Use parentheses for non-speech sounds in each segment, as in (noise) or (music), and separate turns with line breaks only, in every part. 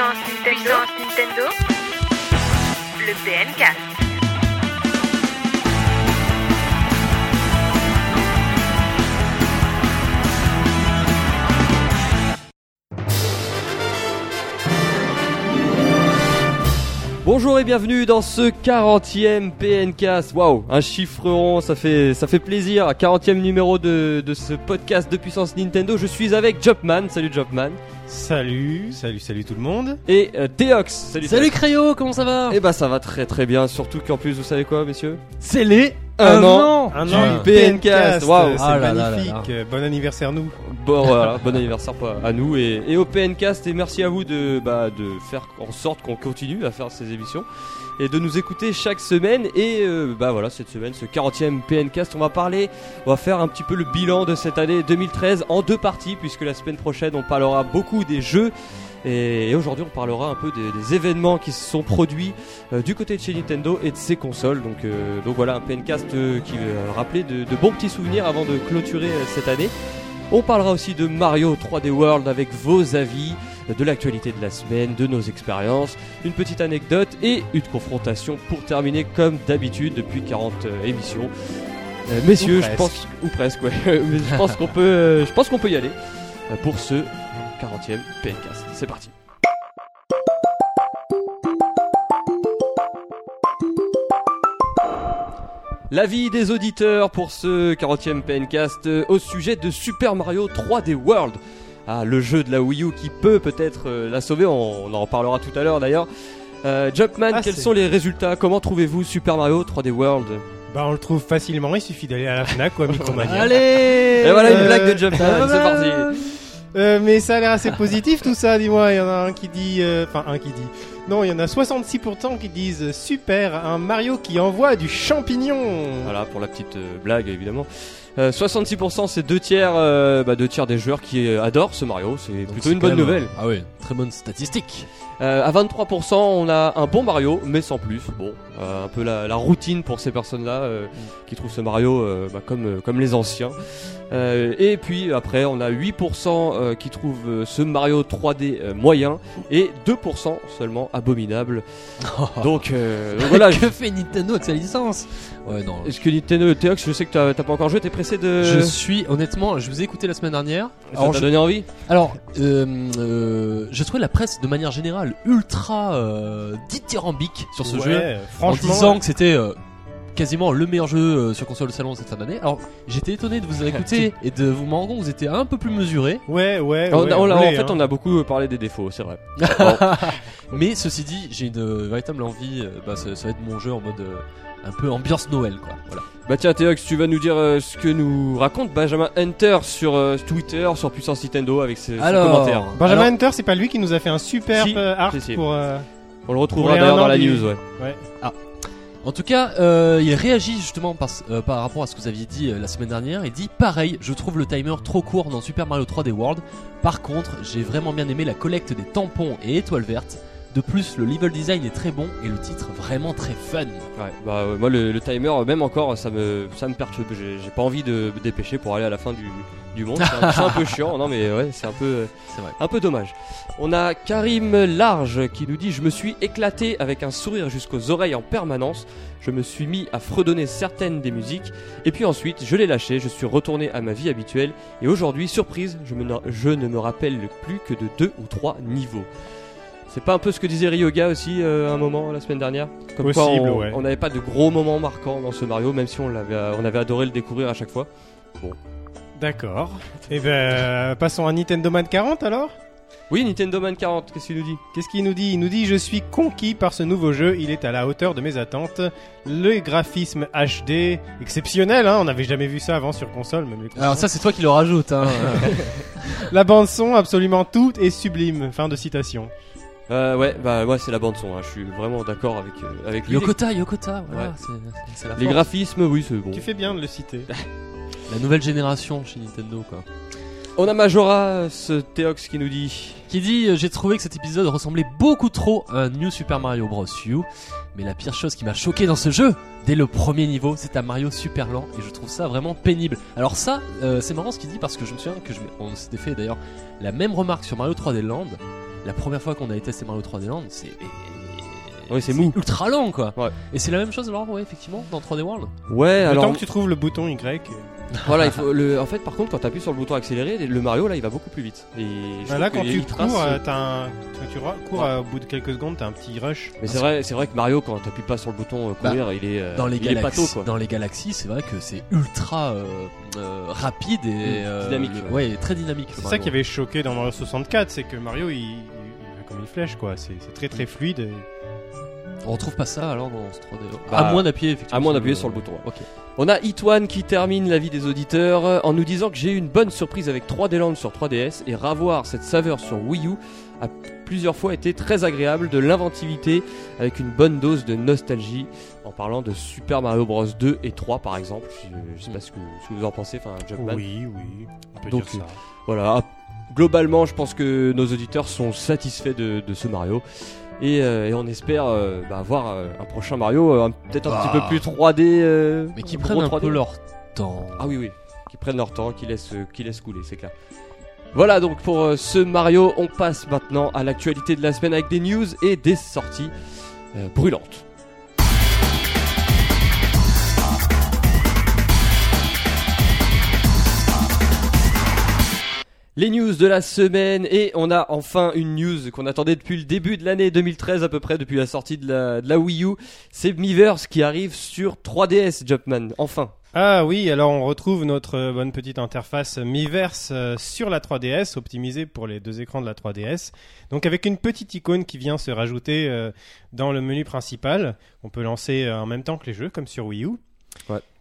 Puissance Nintendo. Nintendo. Le PNcast.
Bonjour et bienvenue dans ce 40e PNcast. Waouh, un chiffre rond, ça fait, ça fait plaisir. 40e numéro de, de ce podcast de puissance Nintendo. Je suis avec Jumpman. Salut Jumpman.
Salut, salut, salut tout le monde.
Et euh, Deox. Salut.
Salut Créo, comment ça va?
Et bah ça va très très bien. Surtout qu'en plus, vous savez quoi, messieurs?
C'est les
Un
un
an.
an
Un
Du
an de
PNcast, waouh.
c'est
Ah là là là
magnifique. Bon anniversaire nous.
Bon voilà, (laughs) bon anniversaire pas à nous et, et au PNcast et merci à vous de, bah, de faire en sorte qu'on continue à faire ces émissions et de nous écouter chaque semaine. Et euh, bah voilà cette semaine ce 40e PNcast on va parler on va faire un petit peu le bilan de cette année 2013 en deux parties puisque la semaine prochaine on parlera beaucoup des jeux. Et, aujourd'hui on parlera un peu des, événements qui se sont produits euh, du côté de chez Nintendo et de ses consoles. Donc, euh, donc voilà un PNcast euh, qui va rappeler de, bons petits souvenirs avant de clôturer euh, cette année. On parlera aussi de Mario 3D World avec vos avis, de l'actualité de la semaine, de nos expériences, une petite anecdote et une confrontation pour terminer comme d'habitude depuis 40 euh, émissions. Euh, messieurs, je pense ou presque ouais, (laughs) mais je pense qu'on peut euh, je pense qu'on peut y aller euh, pour ce 40e PNcast. C'est parti. L'avis des auditeurs pour ce 40e PNcast euh, au sujet de Super Mario 3D World. Ah, le jeu de la Wii U qui peut peut-être euh, la sauver, on, on en reparlera tout à l'heure d'ailleurs. Euh, Jumpman,
Ah,
quels sont les résultats? Comment trouvez-vous Super Mario 3D World?
Bah on le trouve facilement, il suffit d'aller à la Fnac ou à Micromania. (laughs)
Allez
Et voilà une
Euh,
blague de Jumpman, c'est parti
Euh, mais ça a l'air assez positif tout ça, dis-moi. Il y en a un qui dit, euh, enfin un qui dit. Non, il y en a 66% qui disent super, un Mario qui envoie du champignon.
Voilà pour la petite euh, blague évidemment. Euh, 66% c'est deux tiers, euh, bah, deux tiers des joueurs qui euh, adorent ce Mario, c'est plutôt une bonne nouvelle.
Ah oui, très bonne statistique.
Euh, à 23%, on a un bon Mario, mais sans plus. Bon, euh, un peu la, la routine pour ces personnes-là euh, qui trouvent ce Mario euh, bah, comme, euh, comme les anciens. Euh, et puis après, on a 8% euh, qui trouvent euh, ce Mario 3D euh, moyen et 2% seulement abominable. (laughs) Donc, euh, donc (laughs) voilà.
que fait Nintendo avec sa licence? Ouais, non.
Est-ce que Nintendo Teox, je sais que t'as t'as pas encore joué, t'es pressé de.
Je suis honnêtement, je vous ai écouté la semaine dernière.
Ça
Alors,
t'a
je,
donné envie?
Alors euh, euh, je trouvais la presse de manière générale ultra euh, dithyrambique sur ce
Ouais,
jeu, en disant que c'était euh, quasiment le meilleur jeu euh, sur console de salon cette fin d'année. Alors j'étais étonné de vous écouter (laughs) et de vous me rendre compte que vous étiez un peu plus mesuré.
Ouais, ouais.
On
ouais,
a- on l'a-
on
En fait,
hein.
on a beaucoup parlé des défauts, c'est vrai. (laughs)
Mais ceci dit, j'ai une véritable envie. bah, ça, ça va être mon jeu en mode euh, un peu ambiance Noël, quoi. Voilà.
Bah tiens Théox, tu vas nous dire euh, ce que nous raconte Benjamin Hunter sur euh, Twitter, sur Puissance Nintendo avec ses, commentaires.
Benjamin
Alors-
Hunter, c'est pas lui qui nous a fait un super
Si,
euh, art
si, si.
pour. euh,
On le retrouvera d'ailleurs dans
an
la
du-
news, ouais.
En tout cas, euh, il réagit justement par, euh, par rapport à ce que vous aviez dit euh, la semaine dernière. Il dit pareil, je trouve le timer trop court dans Super Mario 3D World. Par contre, j'ai vraiment bien aimé la collecte des tampons et étoiles vertes. De plus, le level design est très bon et le titre vraiment très fun.
Ouais, bah euh, moi le, le timer, euh, même encore, ça me, ça me perturbe. J'ai j'ai pas envie de me dépêcher pour aller à la fin du, du monde. C'est un, peu (laughs) chiant, non mais ouais, c'est un peu, euh,
C'est vrai.
un peu dommage. On a Karim Large qui nous dit Je me suis éclaté avec un sourire jusqu'aux oreilles en permanence. Je me suis mis à fredonner certaines des musiques. Et puis ensuite, je l'ai lâché. Je suis retourné à ma vie habituelle. Et aujourd'hui, surprise, je, me, je ne me rappelle plus que de deux ou trois niveaux. C'est pas un peu ce que disait Ryoga aussi euh, un moment la semaine dernière? Comme quoi
Possible,
on
ouais.
on n'avait pas de gros moments marquants dans ce Mario, même si on, l'avait, on avait adoré le découvrir à chaque fois.
D'accord. Et ben, passons à Nintendo Man 40 alors?
Oui, Nintendo Man 40, qu'est-ce qu'il nous dit?
Qu'est-ce qu'il nous dit? Il nous dit Je suis conquis par ce nouveau jeu, il est à la hauteur de mes attentes. Le graphisme HD, exceptionnel, hein, on n'avait jamais vu ça avant sur console, même les.
Alors ça, c'est toi qui le rajoute. Hein. (laughs)
La bande-son, absolument toute est sublime. Fin de citation.
Euh, Ouais, bah moi c'est la bande son, hein. je suis vraiment d'accord avec, euh, avec lui.
Yokota, Yokota, voilà,
Ouais.
c'est- c'est la
Les
force.
graphismes, oui, c'est bon.
Tu fais bien de le citer. (laughs)
La nouvelle génération chez Nintendo, quoi.
On a Majora, ce Théox qui nous dit
Qui dit euh, J'ai trouvé que cet épisode ressemblait beaucoup trop à un New Super Mario Bros. U. Mais la pire chose qui m'a choqué dans ce jeu, dès le premier niveau, c'est un Mario super lent et je trouve ça vraiment pénible. Alors ça, euh, c'est marrant ce qu'il dit parce que je me souviens que je, on s'était fait d'ailleurs la même remarque sur Mario 3D Land. La première fois qu'on avait testé Mario 3D Land, c'est
Oui, c'est mou.
ultra lent quoi.
Ouais.
Et c'est la même chose alors, ouais, effectivement, dans 3D World.
Ouais,
Le
alors
temps que tu trouves le bouton Y. euh, (laughs)
voilà, il faut le, en fait, par contre, quand t'appuies sur le bouton accéléré, le Mario là, il va beaucoup plus vite. Et je
bah là, quand tu
traces,
cours,
euh,
euh, t'as un... quand tu cours euh, au bout de quelques secondes, t'as un petit rush.
Mais c'est vrai, c'est vrai que Mario, quand t'appuies pas sur le bouton euh, courir, il est, euh,
Dans les,
il est
galaxies,
pato, quoi.
dans les galaxies, c'est vrai que c'est ultra euh, euh, rapide et
Mm,
euh,
dynamique,
le-
ouais.
ouais, très dynamique.
C'est ça qui avait choqué dans Mario 64, c'est que Mario il, comme une flèche quoi. C'est très très fluide. et-
On retrouve pas ça alors dans ce 3D.
Bah,
à moins d'appuyer effectivement.
à moins d'appuyer sur le bouton.
Ok.
On a Hit1 qui termine la vie des auditeurs euh, en nous disant que j'ai eu une bonne surprise avec 3D Land sur 3DS et ravoir cette saveur sur Wii U a plusieurs fois été très agréable, de l'inventivité avec une bonne dose de nostalgie en parlant de Super Mario Bros 2 et 3 par exemple. Je, je sais pas ce que, ce que vous en pensez, enfin Jumpman.
Oui, oui, on peut
Donc,
dire ça.
Voilà, globalement, je pense que nos auditeurs sont satisfaits de, de ce Mario. Et, euh, et on espère euh, bah, voir euh, un prochain Mario, peut-être un
Bah.
petit peu plus 3D. euh,
Mais qui prennent un
3D.
peu leur temps.
Ah oui, oui, qui prennent leur temps, qui laissent, qui laissent couler, c'est clair. Voilà donc pour ce Mario, on passe maintenant à l'actualité de la semaine avec des news et des sorties euh, brûlantes. Les news de la semaine et on a enfin une news qu'on attendait depuis le début de l'année 2013 à peu près, depuis la sortie de la, de la Wii U. C'est Miiverse qui arrive sur 3DS Jumpman, enfin.
Ah oui, alors on retrouve notre euh, bonne petite interface Miiverse euh, sur la 3DS, optimisée pour les deux écrans de la 3DS. Donc avec une petite icône qui vient se rajouter euh, dans le menu principal. On peut lancer en même temps que les jeux, comme sur Wii U.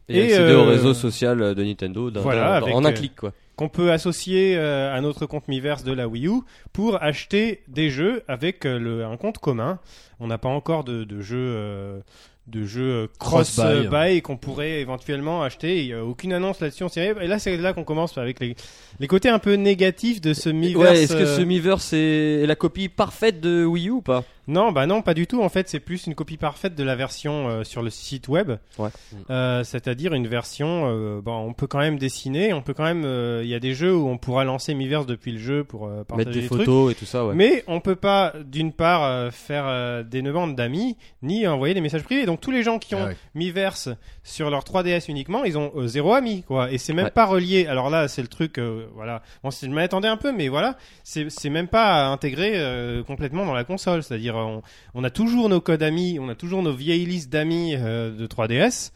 Et,
Et,
accéder au réseau social de Nintendo
voilà, avec,
en un clic quoi.
Qu'on peut associer euh, à notre compte Miiverse de la Wii U pour acheter des jeux avec euh, le, un compte commun. On n'a pas encore de, de jeux de jeux euh,
Cross-buy.
qu'on pourrait éventuellement acheter. Il n'y a aucune annonce là-dessus. Et là, c'est là qu'on commence avec les, les côtés un peu négatifs de ce Miiverse.
Ouais, est-ce que ce Miiverse est la copie parfaite de Wii U ou pas?
Non, bah non, pas du tout. En fait, c'est plus une copie parfaite de la version euh, sur le site web.
Ouais.
Euh, C'est-à-dire une version. euh, bon, on peut quand même dessiner. On peut quand même. euh, Il y a des jeux où on pourra lancer Miiverse depuis le jeu pour euh, partager
Mettre des
des trucs.
photos et tout ça, ouais.
Mais on peut pas, d'une part, euh, faire euh, des demandes d'amis, ni envoyer des messages privés. Donc tous les gens qui ont
Ah ouais.
Miiverse sur leur 3DS uniquement, ils ont euh, zéro ami, quoi. Et c'est même
Ouais.
pas relié. Alors là, c'est le truc, euh, voilà. Bon, je m'attendais un peu, mais voilà, c'est c'est même pas intégré euh, complètement dans la console. C'est-à-dire, on, on a toujours nos codes amis, on a toujours nos vieilles listes d'amis euh, de 3DS.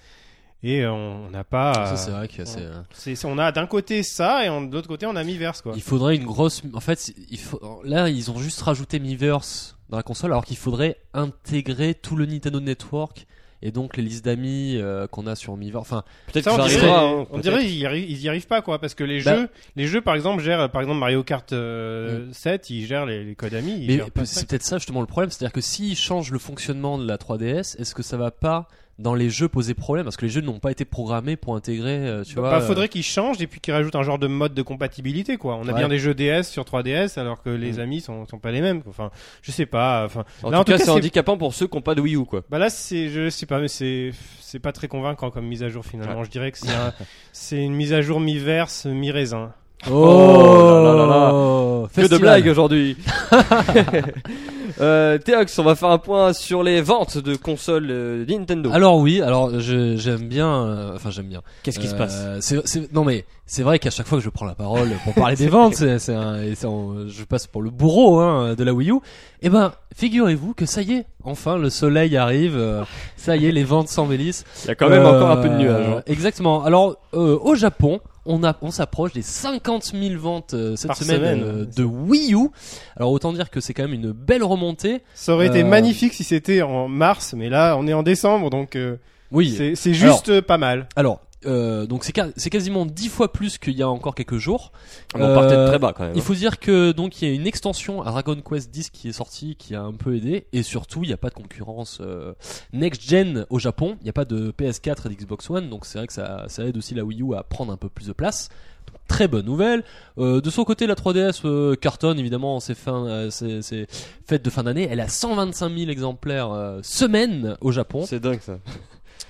Et euh, on n'a pas.
Ça
euh,
c'est vrai que c'est.
on a d'un côté ça et de l'autre côté on a Miiverse quoi.
Il faudrait une grosse. En fait, il faut... là, ils ont juste rajouté Miiverse dans la console, alors qu'il faudrait intégrer tout le Nintendo Network et donc les listes d'amis euh, qu'on a sur Miiverse. Enfin,
Peut-être
Ça, on dirait,
hein,
on dirait ils y, arrivent, ils y arrivent pas quoi parce que les
Bah.
jeux les jeux par exemple gèrent par exemple Mario Kart euh, 7 ils gèrent les, les codes amis ils
mais c'est peut-être ça justement le problème, c'est-à-dire que s'ils changent le fonctionnement de la 3DS, est-ce que ça va pas dans les jeux poser problème Parce que les jeux n'ont pas été programmés pour intégrer, euh, tu
Bah,
vois.
bah,
euh,
faudrait qu'ils changent et puis qu'ils rajoutent un genre de mode de compatibilité quoi on a
Ouais.
bien des jeux DS sur 3DS alors que les
Mm.
amis sont, sont pas les mêmes quoi. enfin je sais pas enfin
En
Là,
tout
en tout
cas,
cas,
c'est handicapant pour ceux qui n'ont pas de Wii U, quoi.
bah là c'est je sais pas mais c'est c'est pas très convaincant comme mise à jour finalement je dirais que c'est un- (laughs) c'est une mise à jour mi-verse mi-raisin
Oh là là là là. Que de blagues aujourd'hui. (laughs) euh, Théox, on va faire un point sur les ventes de consoles euh, Nintendo.
Alors oui, alors je- j'aime bien, euh, enfin j'aime bien.
Qu'est-ce qui se
Euh,
passe?
c'est- c'est- Non mais c'est vrai qu'à chaque fois que je prends la parole pour parler (laughs) des ventes, c'est, c'est un- et c'est un- je passe pour le bourreau hein, de la Wii U. Eh ben, figurez-vous que ça y est, enfin le soleil arrive, euh, ça y est, les ventes s'embellissent.
Il y a quand même
Euh,
encore un peu de nuages. hein.
Exactement. Alors euh, au Japon, on a, on s'approche des 50 000 ventes euh, cette
Par
semaine,
semaine.
euh, de Wii U. Alors autant dire que c'est quand même une belle remontée.
ça aurait été
Euh,
magnifique si c'était en mars mais là on est en décembre donc euh,
Oui.
c'est c'est juste pas mal
Alors, euh, donc c'est, quasiment 10 fois plus qu'il y a encore quelques jours.
On partait de
Euh,
très bas quand même.
Il faut dire que donc il y a une extension à Dragon Quest 10 qui est sortie, qui a un peu aidé, et surtout il n'y a pas de concurrence euh, next gen au Japon. Il n'y a pas de PS4 et d'Xbox One, donc c'est vrai que ça, ça aide aussi la Wii U à prendre un peu plus de place. Donc, très bonne nouvelle. Euh, de son côté, la 3DS euh, cartonne évidemment, c'est fin, euh, c'est, c'est fête de fin d'année. Elle a 125 000 exemplaires semaine au Japon.
C'est dingue ça.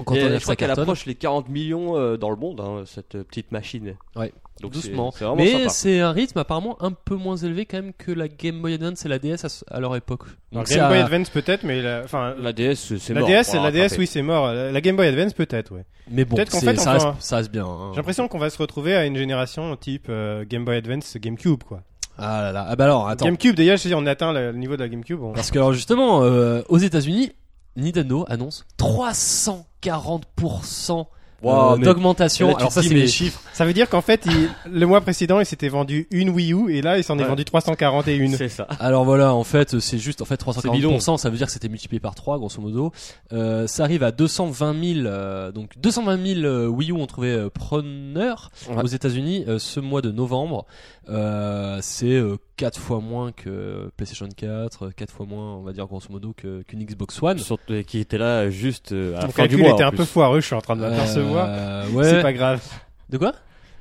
Quand
Et
on
je
a
crois
ça
qu'elle approche les 40 millions euh, dans le monde, hein, cette petite machine.
Ouais.
Donc
doucement. Mais c'est un rythme apparemment un peu moins élevé quand même que la Game Boy Advance et la DS à, leur époque. Donc
Game Boy Advance peut-être, mais la, enfin,
La DS, c'est
la
mort.
DS, la DS, oui, c'est mort. La la Game Boy Advance peut-être, ouais.
Mais bon,
Peut-être qu'en
c'est-
fait,
ça,
enfin,
reste, ça reste bien. hein.
J'ai l'impression qu'on va se retrouver à une génération type euh, Game Boy Advance, GameCube, quoi.
Ah là là. Ah bah alors, attends.
GameCube, déjà, je sais, on atteint le niveau de la GameCube. on-
Parce que alors justement, euh, aux États-Unis, Nintendo annonce 340%
Wow,
euh, d'augmentation. Alors ça, c'est
mais-
les chiffres.
Ça veut dire qu'en fait, il- le mois précédent, il s'était vendu une Wii U et là, il s'en est vendu 341.
C'est ça.
Alors voilà, en fait, c'est juste, en fait,
C'est bidon.
340%, ça veut dire que c'était multiplié par 3, grosso modo. Euh, ça arrive à 220 000, euh, donc 220 000 euh, Wii U ont trouvé euh, preneur
Ouais.
aux États-Unis euh, ce mois de novembre. Euh, c'est 4 fois moins que PlayStation 4, 4 fois moins, on va dire grosso modo, que- qu'une Xbox One.
Surtout qui était là juste euh, à la fin du
calcul
mois.
était un
plus.
peu foireux, je suis en train de m'apercevoir.
Euh,
C'est
ouais.
pas grave.
De quoi?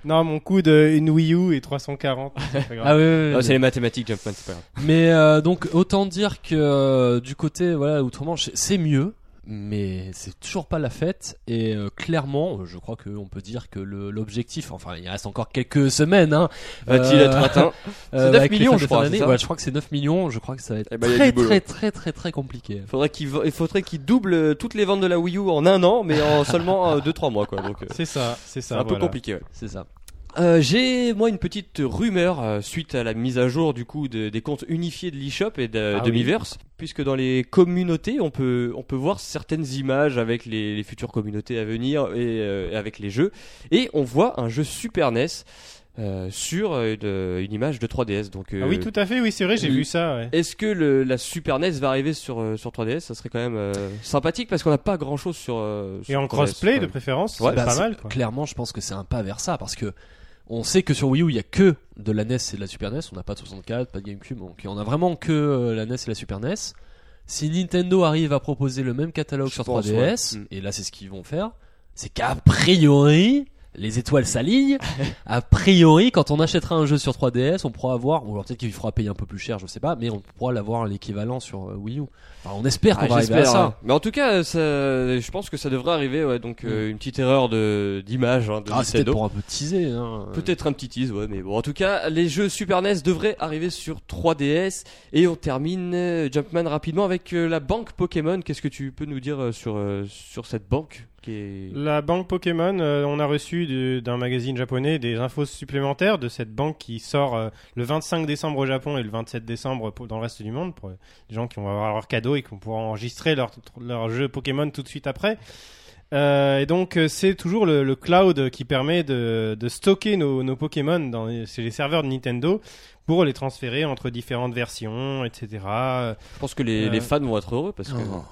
Non, mon coup de une Wii U et 340. c'est pas grave.
Ah ouais, ouais,
Ah,
ouais.
c'est les mathématiques, Jumpman, c'est pas grave.
Mais euh, donc autant dire que euh, du côté voilà outre-Manche c'est mieux, mais c'est toujours pas la fête et euh, clairement euh, je crois qu'on peut dire que le- l'objectif, enfin il reste encore quelques semaines, hein,
Va-t-il
Euh,
être atteint (laughs)
euh,
9
avec les
millions,
fêtes
je crois, c'est
Ouais, je crois que c'est 9 millions, je crois que ça va être
Eh ben,
très, très très très très très compliqué.
Faudrait qu'il il faudrait qu'il double euh, toutes les ventes de la Wii U en un an, mais en seulement 2-3 mois, quoi. Donc, euh,
C'est ça, c'est
c'est
ça.
un peu compliqué. ouais.
C'est ça.
Euh, J'ai moi une petite rumeur euh, suite à la mise à jour du coup de- des comptes unifiés de l'eShop et de,
Ah
de
oui.
Miiverse, puisque dans les communautés on peut on peut voir certaines images avec les, les futures communautés à venir et, euh, avec les jeux, et on voit un jeu Super NES sur une, une image de 3DS. Donc
Ah oui, tout à fait, oui, c'est vrai, j'ai vu ça. ouais.
Est-ce que le, la Super NES va arriver sur, sur 3DS Ça serait quand même sympathique parce qu'on n'a pas grand chose sur. euh,
Et
sur
en
3DS,
crossplay, de préférence,
Ouais,
c'est
Bah,
pas mal, quoi.
Clairement, je pense que c'est un pas vers ça parce que on sait que sur Wii U il y a que de la NES et de la Super NES, on n'a pas de 64, pas de GameCube, donc on a vraiment que euh, la NES et la Super NES. Si Nintendo arrive à proposer le même catalogue
Je
sur
pense,
3DS,
ouais. Mm.
et là c'est ce qu'ils vont faire, c'est qu'à priori les étoiles s'alignent. a priori, quand on achètera un jeu sur 3DS, on pourra avoir, ou alors peut-être qu'il fera payer un peu plus cher, je sais pas, mais on pourra l'avoir l'équivalent sur euh, Wii U. Enfin, on espère qu'on
Ah,
va arriver à ça.
Mais en tout cas, ça, je pense que ça devrait arriver. Ouais, donc euh, une petite erreur de d'image hein, de
Ah,
Nintendo.
pour un peu teaser. Hein.
Peut-être un petit tease, ouais, mais bon. En tout cas, les jeux Super NES devraient arriver sur 3DS. Et on termine, euh, Jumpman, rapidement avec la banque Pokémon. Qu'est-ce que tu peux nous dire sur, euh, sur cette banque? Qui est...
La banque Pokémon, euh, on a reçu d'un magazine japonais des infos supplémentaires de cette banque qui sort euh, le 25 décembre au Japon et le 27 décembre pour- dans le reste du monde pour les gens qui vont avoir leur cadeau et qui vont pouvoir enregistrer leur, leur jeu Pokémon tout de suite après. Euh, et donc c'est toujours le, le cloud qui permet de, de stocker nos, nos Pokémon dans les, chez les serveurs de Nintendo pour les transférer entre différentes versions, etc.
Je pense que les,
Euh,
les fans vont être heureux parce que.
Oh.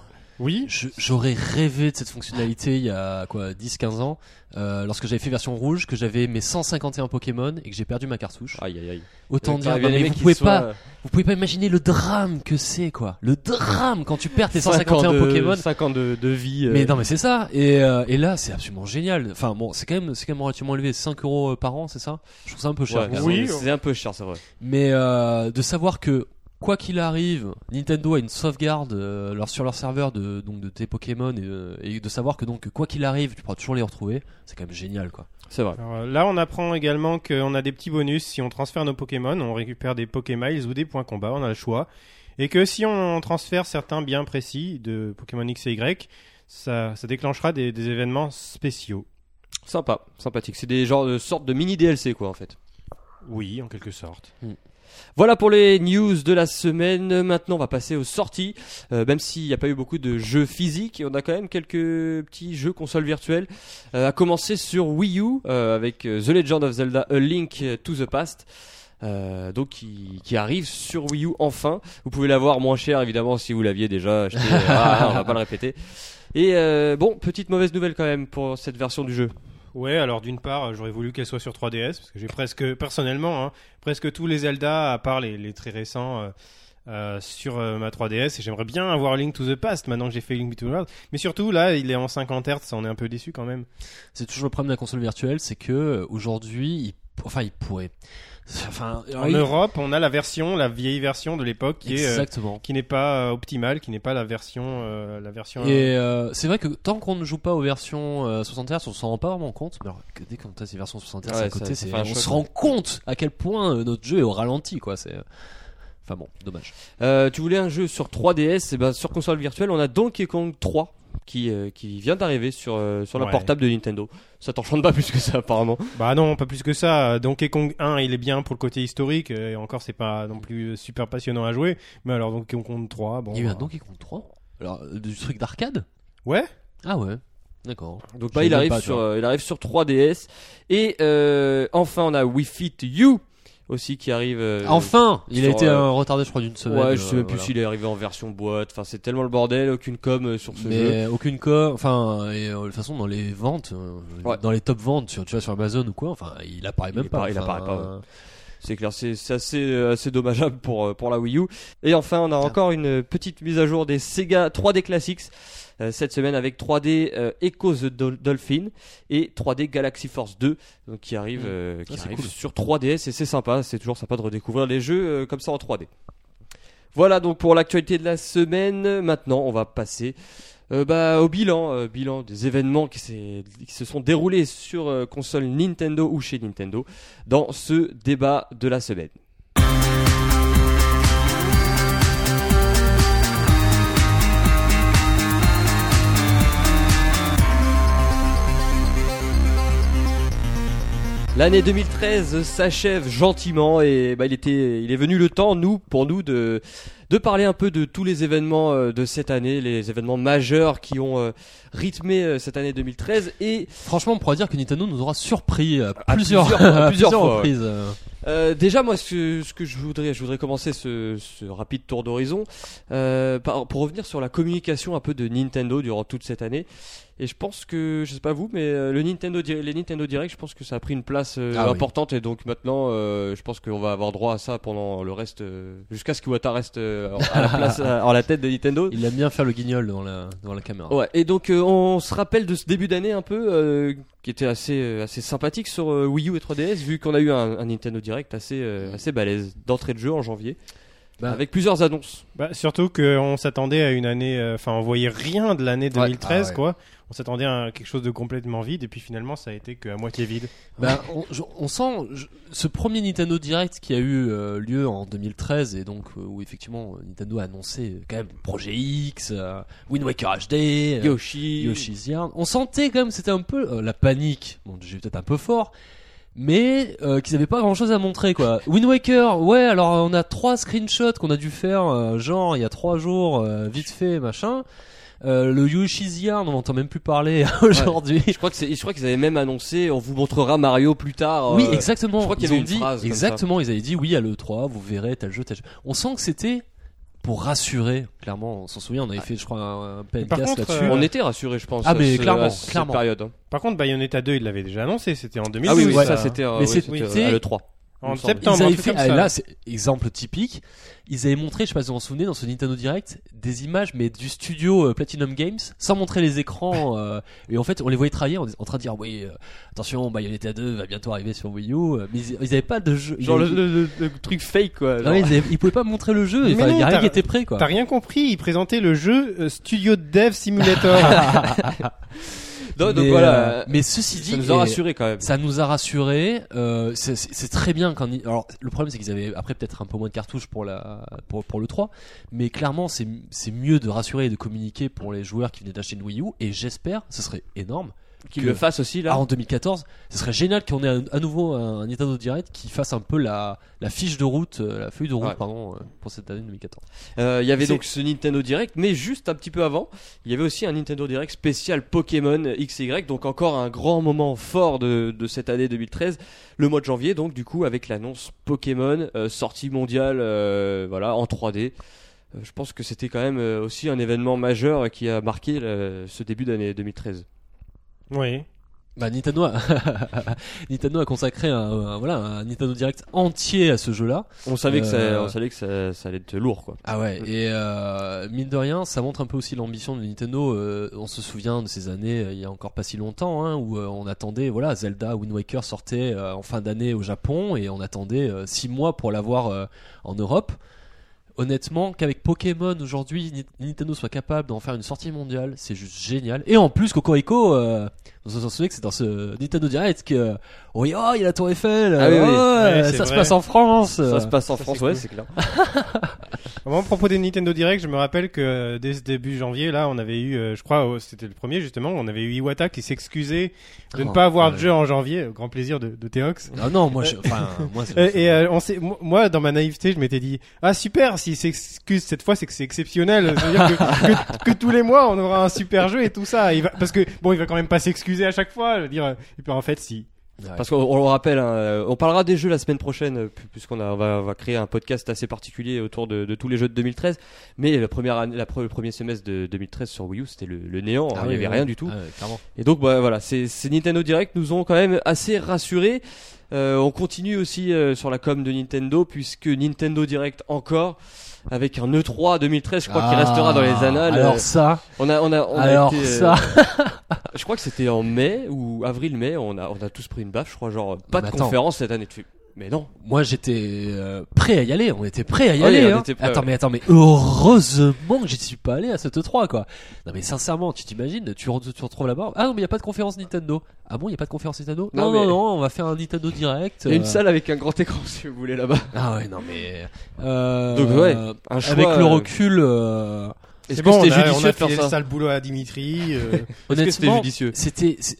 Oui,
J'aurais rêvé de cette fonctionnalité il y a quoi 10-15 ans euh, lorsque j'avais fait version rouge que j'avais mes 151 Pokémon et que j'ai perdu ma cartouche.
Aïe aïe aïe.
Autant dire non, mais vous pouvez
soit-
pas vous pouvez pas imaginer le drame que c'est quoi. Le drame quand tu perds tes
5 ans
151
de-
Pokémon.
5 ans de, de vie. euh,
Mais non mais c'est ça et, euh, et là c'est absolument génial. Enfin bon c'est quand même c'est quand même relativement élevé 5 euros par an c'est ça? Je trouve ça un peu cher.
ouais.
Oui,
c'est- c'est un peu cher, c'est vrai.
Mais euh, de savoir que quoi qu'il arrive, Nintendo a une sauvegarde euh, leur- sur leur serveur de donc de tes Pokémon et, euh, et de savoir que donc quoi qu'il arrive, tu pourras toujours les retrouver, c'est quand même génial quoi.
C'est vrai.
Alors, euh, là, on apprend également qu'on a des petits bonus si on transfère nos Pokémon, on récupère des Pokémiles ou des points combat, on a le choix. Et que si on transfère certains biens précis de Pokémon X et Y, ça, ça déclenchera des, des événements spéciaux.
Sympa, sympathique. C'est des genres de sortes de mini DLC quoi en fait.
Oui, en quelque sorte.
Voilà pour les news de la semaine. Maintenant, on va passer aux sorties. Euh, même s'il n'y a pas eu beaucoup de jeux physiques, on a quand même quelques petits jeux consoles virtuelles. Euh, à commencer sur Wii U euh, avec The Legend of Zelda: A Link to the Past. Euh, donc qui, qui arrive sur Wii U enfin. Vous pouvez l'avoir moins cher évidemment si vous l'aviez déjà acheté. (laughs) Ah, on va pas le répéter. Et euh, bon, petite mauvaise nouvelle quand même pour cette version du jeu.
Ouais, alors d'une part, j'aurais voulu qu'elle soit sur 3DS, parce que j'ai presque, personnellement, hein, presque tous les Zelda, à part les, très récents, euh, euh, sur euh, ma 3DS, et j'aimerais bien avoir Link to the Past, maintenant que j'ai fait Link to the Past. Mais surtout, là, il est en 50 Hz, on est un peu déçu quand même.
C'est toujours le problème de la console virtuelle, c'est que aujourd'hui, enfin il pourrait. Enfin,
En Europe, on a la version, la vieille version de l'époque qui est euh, qui n'est pas euh, optimale, qui n'est pas la version euh, la version.
Et euh, c'est vrai que tant qu'on ne joue pas aux versions euh, 60 Hz, on s'en rend pas vraiment compte. Mais alors, que dès qu'on a ces versions 60 Hz
Ouais,
à côté,
ça
on se rend compte à quel point euh, notre jeu est au ralenti, quoi. C'est enfin bon, dommage.
Euh, tu voulais un jeu sur 3DS, et ben sur console virtuelle, on a Donkey Kong 3 qui, euh, qui vient d'arriver sur, euh, sur la
Ouais.
portable de Nintendo. Ça t'enchante pas plus que ça apparemment.
Bah non, pas plus que ça. Donkey Kong 1, il est bien pour le côté historique euh, et encore c'est pas non plus super passionnant à jouer. Mais alors Donkey Kong 3, bon.
Il y a eu un
bah,
Donkey Kong 3 Alors, euh, du truc d'arcade
Ouais.
Ah ouais, d'accord.
Donc bah, il arrive
pas,
sur euh, il arrive sur 3DS et euh, enfin on a Wii Fit You aussi qui arrive. euh,
enfin Il a été
euh,
euh, retardé, je crois, d'une semaine.
Ouais, je sais
euh,
même plus
voilà.
s'il est arrivé en version boîte. Enfin, c'est tellement le bordel, aucune com sur ce jeu.
Mais aucune co, enfin, et de toute façon, dans les ventes,
Ouais.
dans les top ventes, tu vois, sur Amazon ou quoi, enfin, il apparaît
Il
même pas.
il apparaît pas, ouais. C'est clair, c'est c'est assez, assez dommageable pour, pour la Wii U. Et enfin, on a encore une petite mise à jour des Sega 3D Classics cette semaine avec 3D euh, Echo the Dol- Dolphin et 3D Galaxy Force 2 donc qui arrive,
Mm.
euh, qui
Ah,
arrive
cool.
sur 3DS et c'est sympa, c'est toujours sympa de redécouvrir les jeux euh, comme ça en 3D. Voilà donc pour l'actualité de la semaine. Maintenant, on va passer euh, bah, au bilan, euh, bilan des événements qui, s'est- qui se sont déroulés sur euh, console Nintendo ou chez Nintendo dans ce débat de la semaine. L'année 2013 s'achève gentiment et bah, il était, il est venu le temps, nous, pour nous, de, de parler un peu de tous les événements euh, de cette année, les événements majeurs qui ont euh, rythmé euh, cette année 2013 et
Franchement, on pourrait dire que Nintendo nous aura surpris à
À
plusieurs,
plusieurs- à (laughs)
à
plusieurs fois, ouais.
reprises. euh.
Euh, déjà, moi, ce, ce que je voudrais, je voudrais commencer ce, ce rapide tour d'horizon euh, pour revenir sur la communication un peu de Nintendo durant toute cette année. Et je pense que, je sais pas vous, mais euh, le Nintendo, les Nintendo Direct, je pense que ça a pris une place euh,
Ah oui.
importante et donc maintenant, euh, je pense qu'on va avoir droit à ça pendant le reste, euh, jusqu'à ce qu'Iwata reste euh, à la place, à- (laughs) en la tête de Nintendo.
Il aime bien faire le guignol devant la, devant la caméra.
Ouais, et donc euh, on se rappelle de ce début d'année un peu euh, qui était assez euh, assez sympathique sur euh, Wii U et 3DS vu qu'on a eu un, un Nintendo Direct assez euh, assez balèze d'entrée de jeu en janvier
Bah,
avec plusieurs annonces.
Bah, surtout qu'on s'attendait à une année, euh, enfin on voyait rien de l'année 2013
Ah ouais.
quoi. On s'attendait à quelque chose de complètement vide et puis finalement ça a été qu'à moitié vide.
Bah, on, je- on sent je- ce premier Nintendo Direct qui a eu euh, lieu en 2013 et donc euh, où effectivement Nintendo a annoncé euh, quand même Projet X, euh, Wind Waker HD, euh,
Yoshi,
Yoshi's Yarn. On sentait quand même c'était un peu euh, la panique. Bon, j'ai peut-être un peu fort. Mais euh, qu'ils avaient pas grand chose à montrer quoi. (laughs) Wind Waker, ouais, alors on a trois screenshots qu'on a dû faire, euh, genre il y a trois jours, euh, vite fait, machin. Euh, le Yoshi's Yarn, on n'entend même plus parler (laughs) aujourd'hui.
Je crois que c'est, je crois qu'ils avaient même annoncé on vous montrera Mario plus tard.
Oui,
euh,
exactement.
je crois qu'il y
Ils
avait
ont
une
dit, exactement, ils avaient dit oui à l'E3, vous verrez tel jeu, tel jeu. On sent que c'était pour rassurer, clairement, on s'en souvient, on avait fait, je crois, un, un PNcast là-dessus.
euh,
On était rassurés, je pense.
Ah, mais clairement,
à cette
clairement.
période. hein.
Par contre Bayonetta 2 il l'avait déjà annoncé, c'était en 2012.
Ah oui, oui,
Ouais.
ça c'était, euh,
Mais
oui,
c'était-
c'était, à le 3
en septembre.
Ils
un
avaient fait,
comme
ah,
ça.
là, c'est exemple typique. Ils avaient montré, je sais pas si vous vous en souvenez, dans ce Nintendo Direct, des images, mais du studio euh, Platinum Games, sans montrer les écrans. (laughs) euh, et en fait, on les voyait travailler en, en train de dire, oui, euh, attention, Bayonetta 2 va bientôt arriver sur Wii U. euh, Mais ils, ils avaient pas de jeu.
Genre
ils,
le, le- le- truc fake quoi.
non,
genre.
ils, avaient- ils pouvaient pas montrer le jeu.
Mais
Enfin,
non,
il y a rien qui était prêt, quoi.
T'as rien compris, il présentait le jeu euh, Studio Dev Simulator. (laughs) (laughs)
Donc, donc
mais,
voilà,
euh, mais ceci dit,
ça nous a rassurés quand même.
Ça nous a rassuré. Euh, c'est- très bien quand. ils- Alors le problème c'est qu'ils avaient après peut-être un peu moins de cartouches pour la pour, pour le 3, mais clairement c'est mieux de rassurer et de communiquer pour les joueurs qui venaient d'acheter une Wii U. Et j'espère, ce serait énorme.
Qu'ils
que-
le fassent aussi là.
Ah, en 2014, ce serait génial qu'on ait à, à nouveau un, Nintendo Direct qui fasse un peu la, la fiche de route, euh, la feuille de route
Ouais.
pardon euh, pour cette année 2014.
Euh, Il y avait donc ce Nintendo Direct, mais juste un petit peu avant, il y avait aussi un Nintendo Direct spécial Pokémon XY, donc encore un grand moment fort de, de cette année 2013, le mois de janvier, donc du coup avec l'annonce Pokémon sortie mondiale, voilà en 3D. Euh, je pense que c'était quand même aussi un événement majeur qui a marqué ce début d'année 2013.
Oui.
Bah, Nintendo, a... (laughs) Nintendo a consacré un, un- voilà, un Nintendo Direct entier à ce jeu-là.
On savait que ça,
Euh,
on savait que ça, ça allait être lourd quoi.
Ah ouais, et euh, mine de rien, ça montre un peu aussi l'ambition de Nintendo. euh, on se souvient de ces années, euh, il y a encore pas si longtemps, hein, où euh, on attendait, voilà, Zelda Wind Waker sortait euh, en fin d'année au Japon, et on attendait euh, six mois pour l'avoir euh, en Europe. Honnêtement, qu'avec Pokémon aujourd'hui, Ni- Nintendo soit capable d'en faire une sortie mondiale, c'est juste génial. Et en plus, Cocorico, euh, on se souvient que c'est dans ce Nintendo Direct que, oh, il y a la Tour Eiffel,
Ah oui, oui.
oh,
Ouais,
ça se passe en France.
Ça se passe en
ça,
France,
c'est
ouais,
cool.
c'est clair. (laughs)
Moi, à propos des Nintendo Direct, je me rappelle que euh, dès ce début janvier, là, on avait eu, euh, je crois, euh, c'était le premier justement, on avait eu Iwata qui s'excusait de ne
Oh,
pas avoir de jeu en janvier, au grand plaisir de, de Théox.
Ah non, moi, je, enfin, moi, (laughs) c'est-
Et, euh, on moi, dans ma naïveté, je m'étais dit, ah super, s'il s'excuse cette fois, c'est que c'est exceptionnel. C'est-à-dire que, que, que tous les mois, on aura un super jeu et tout ça. Il va, parce que bon, il va quand même pas s'excuser à chaque fois. Je veux dire, et puis en fait, si.
Parce qu'on on le rappelle, hein, euh, on parlera des jeux la semaine prochaine, euh, pu- puisqu'on va, va créer un podcast assez particulier autour de, de tous les jeux de 2013. Mais la première année, la, pre- le premier semestre de 2013 sur Wii U, c'était le, le néant. hein,
Ah
il
oui,
y avait rien du tout.
Ah.
Et donc bah, voilà, ces, ces Nintendo Direct nous ont quand même assez rassurés. Euh, on continue aussi euh, sur la com de Nintendo, puisque Nintendo Direct encore. Avec un E E3 2013, je crois qu'il
Ah,
restera dans les annales.
Alors
Euh,
ça,
on a, on a, on a été, euh,
ça. (laughs)
je crois que c'était en mai ou avril-mai, on a, on a tous pris une baffe, je crois, genre pas de
attends.
conférence cette année. Tu Mais non,
Moi j'étais euh, prêt à y aller, on était prêt à y
Oui,
aller.
on
hein.
était prêt,
attends
ouais.
mais attends mais heureusement que j'y suis pas allé à cette 3 quoi. Non mais sincèrement, tu t'imagines, tu, re- tu te retrouves là-bas. Ah non mais y a pas de conférence Nintendo. Ah bon, y a pas de conférence Nintendo?
Non,
Non non
mais-
non, on va faire un Nintendo Direct.
il y a une
euh.
salle avec un grand écran (laughs) si vous voulez là-bas.
Ah ouais non mais. Euh,
Donc, ouais, Un choix,
Avec le recul, euh,
Est-ce
C'est
que
bon,
c'était
on a, on
judicieux
a
de faire
filé le
ça
sale boulot à Dimitri. euh,
Est-ce que c'était
honnêtement,
judicieux?
c'était c'est-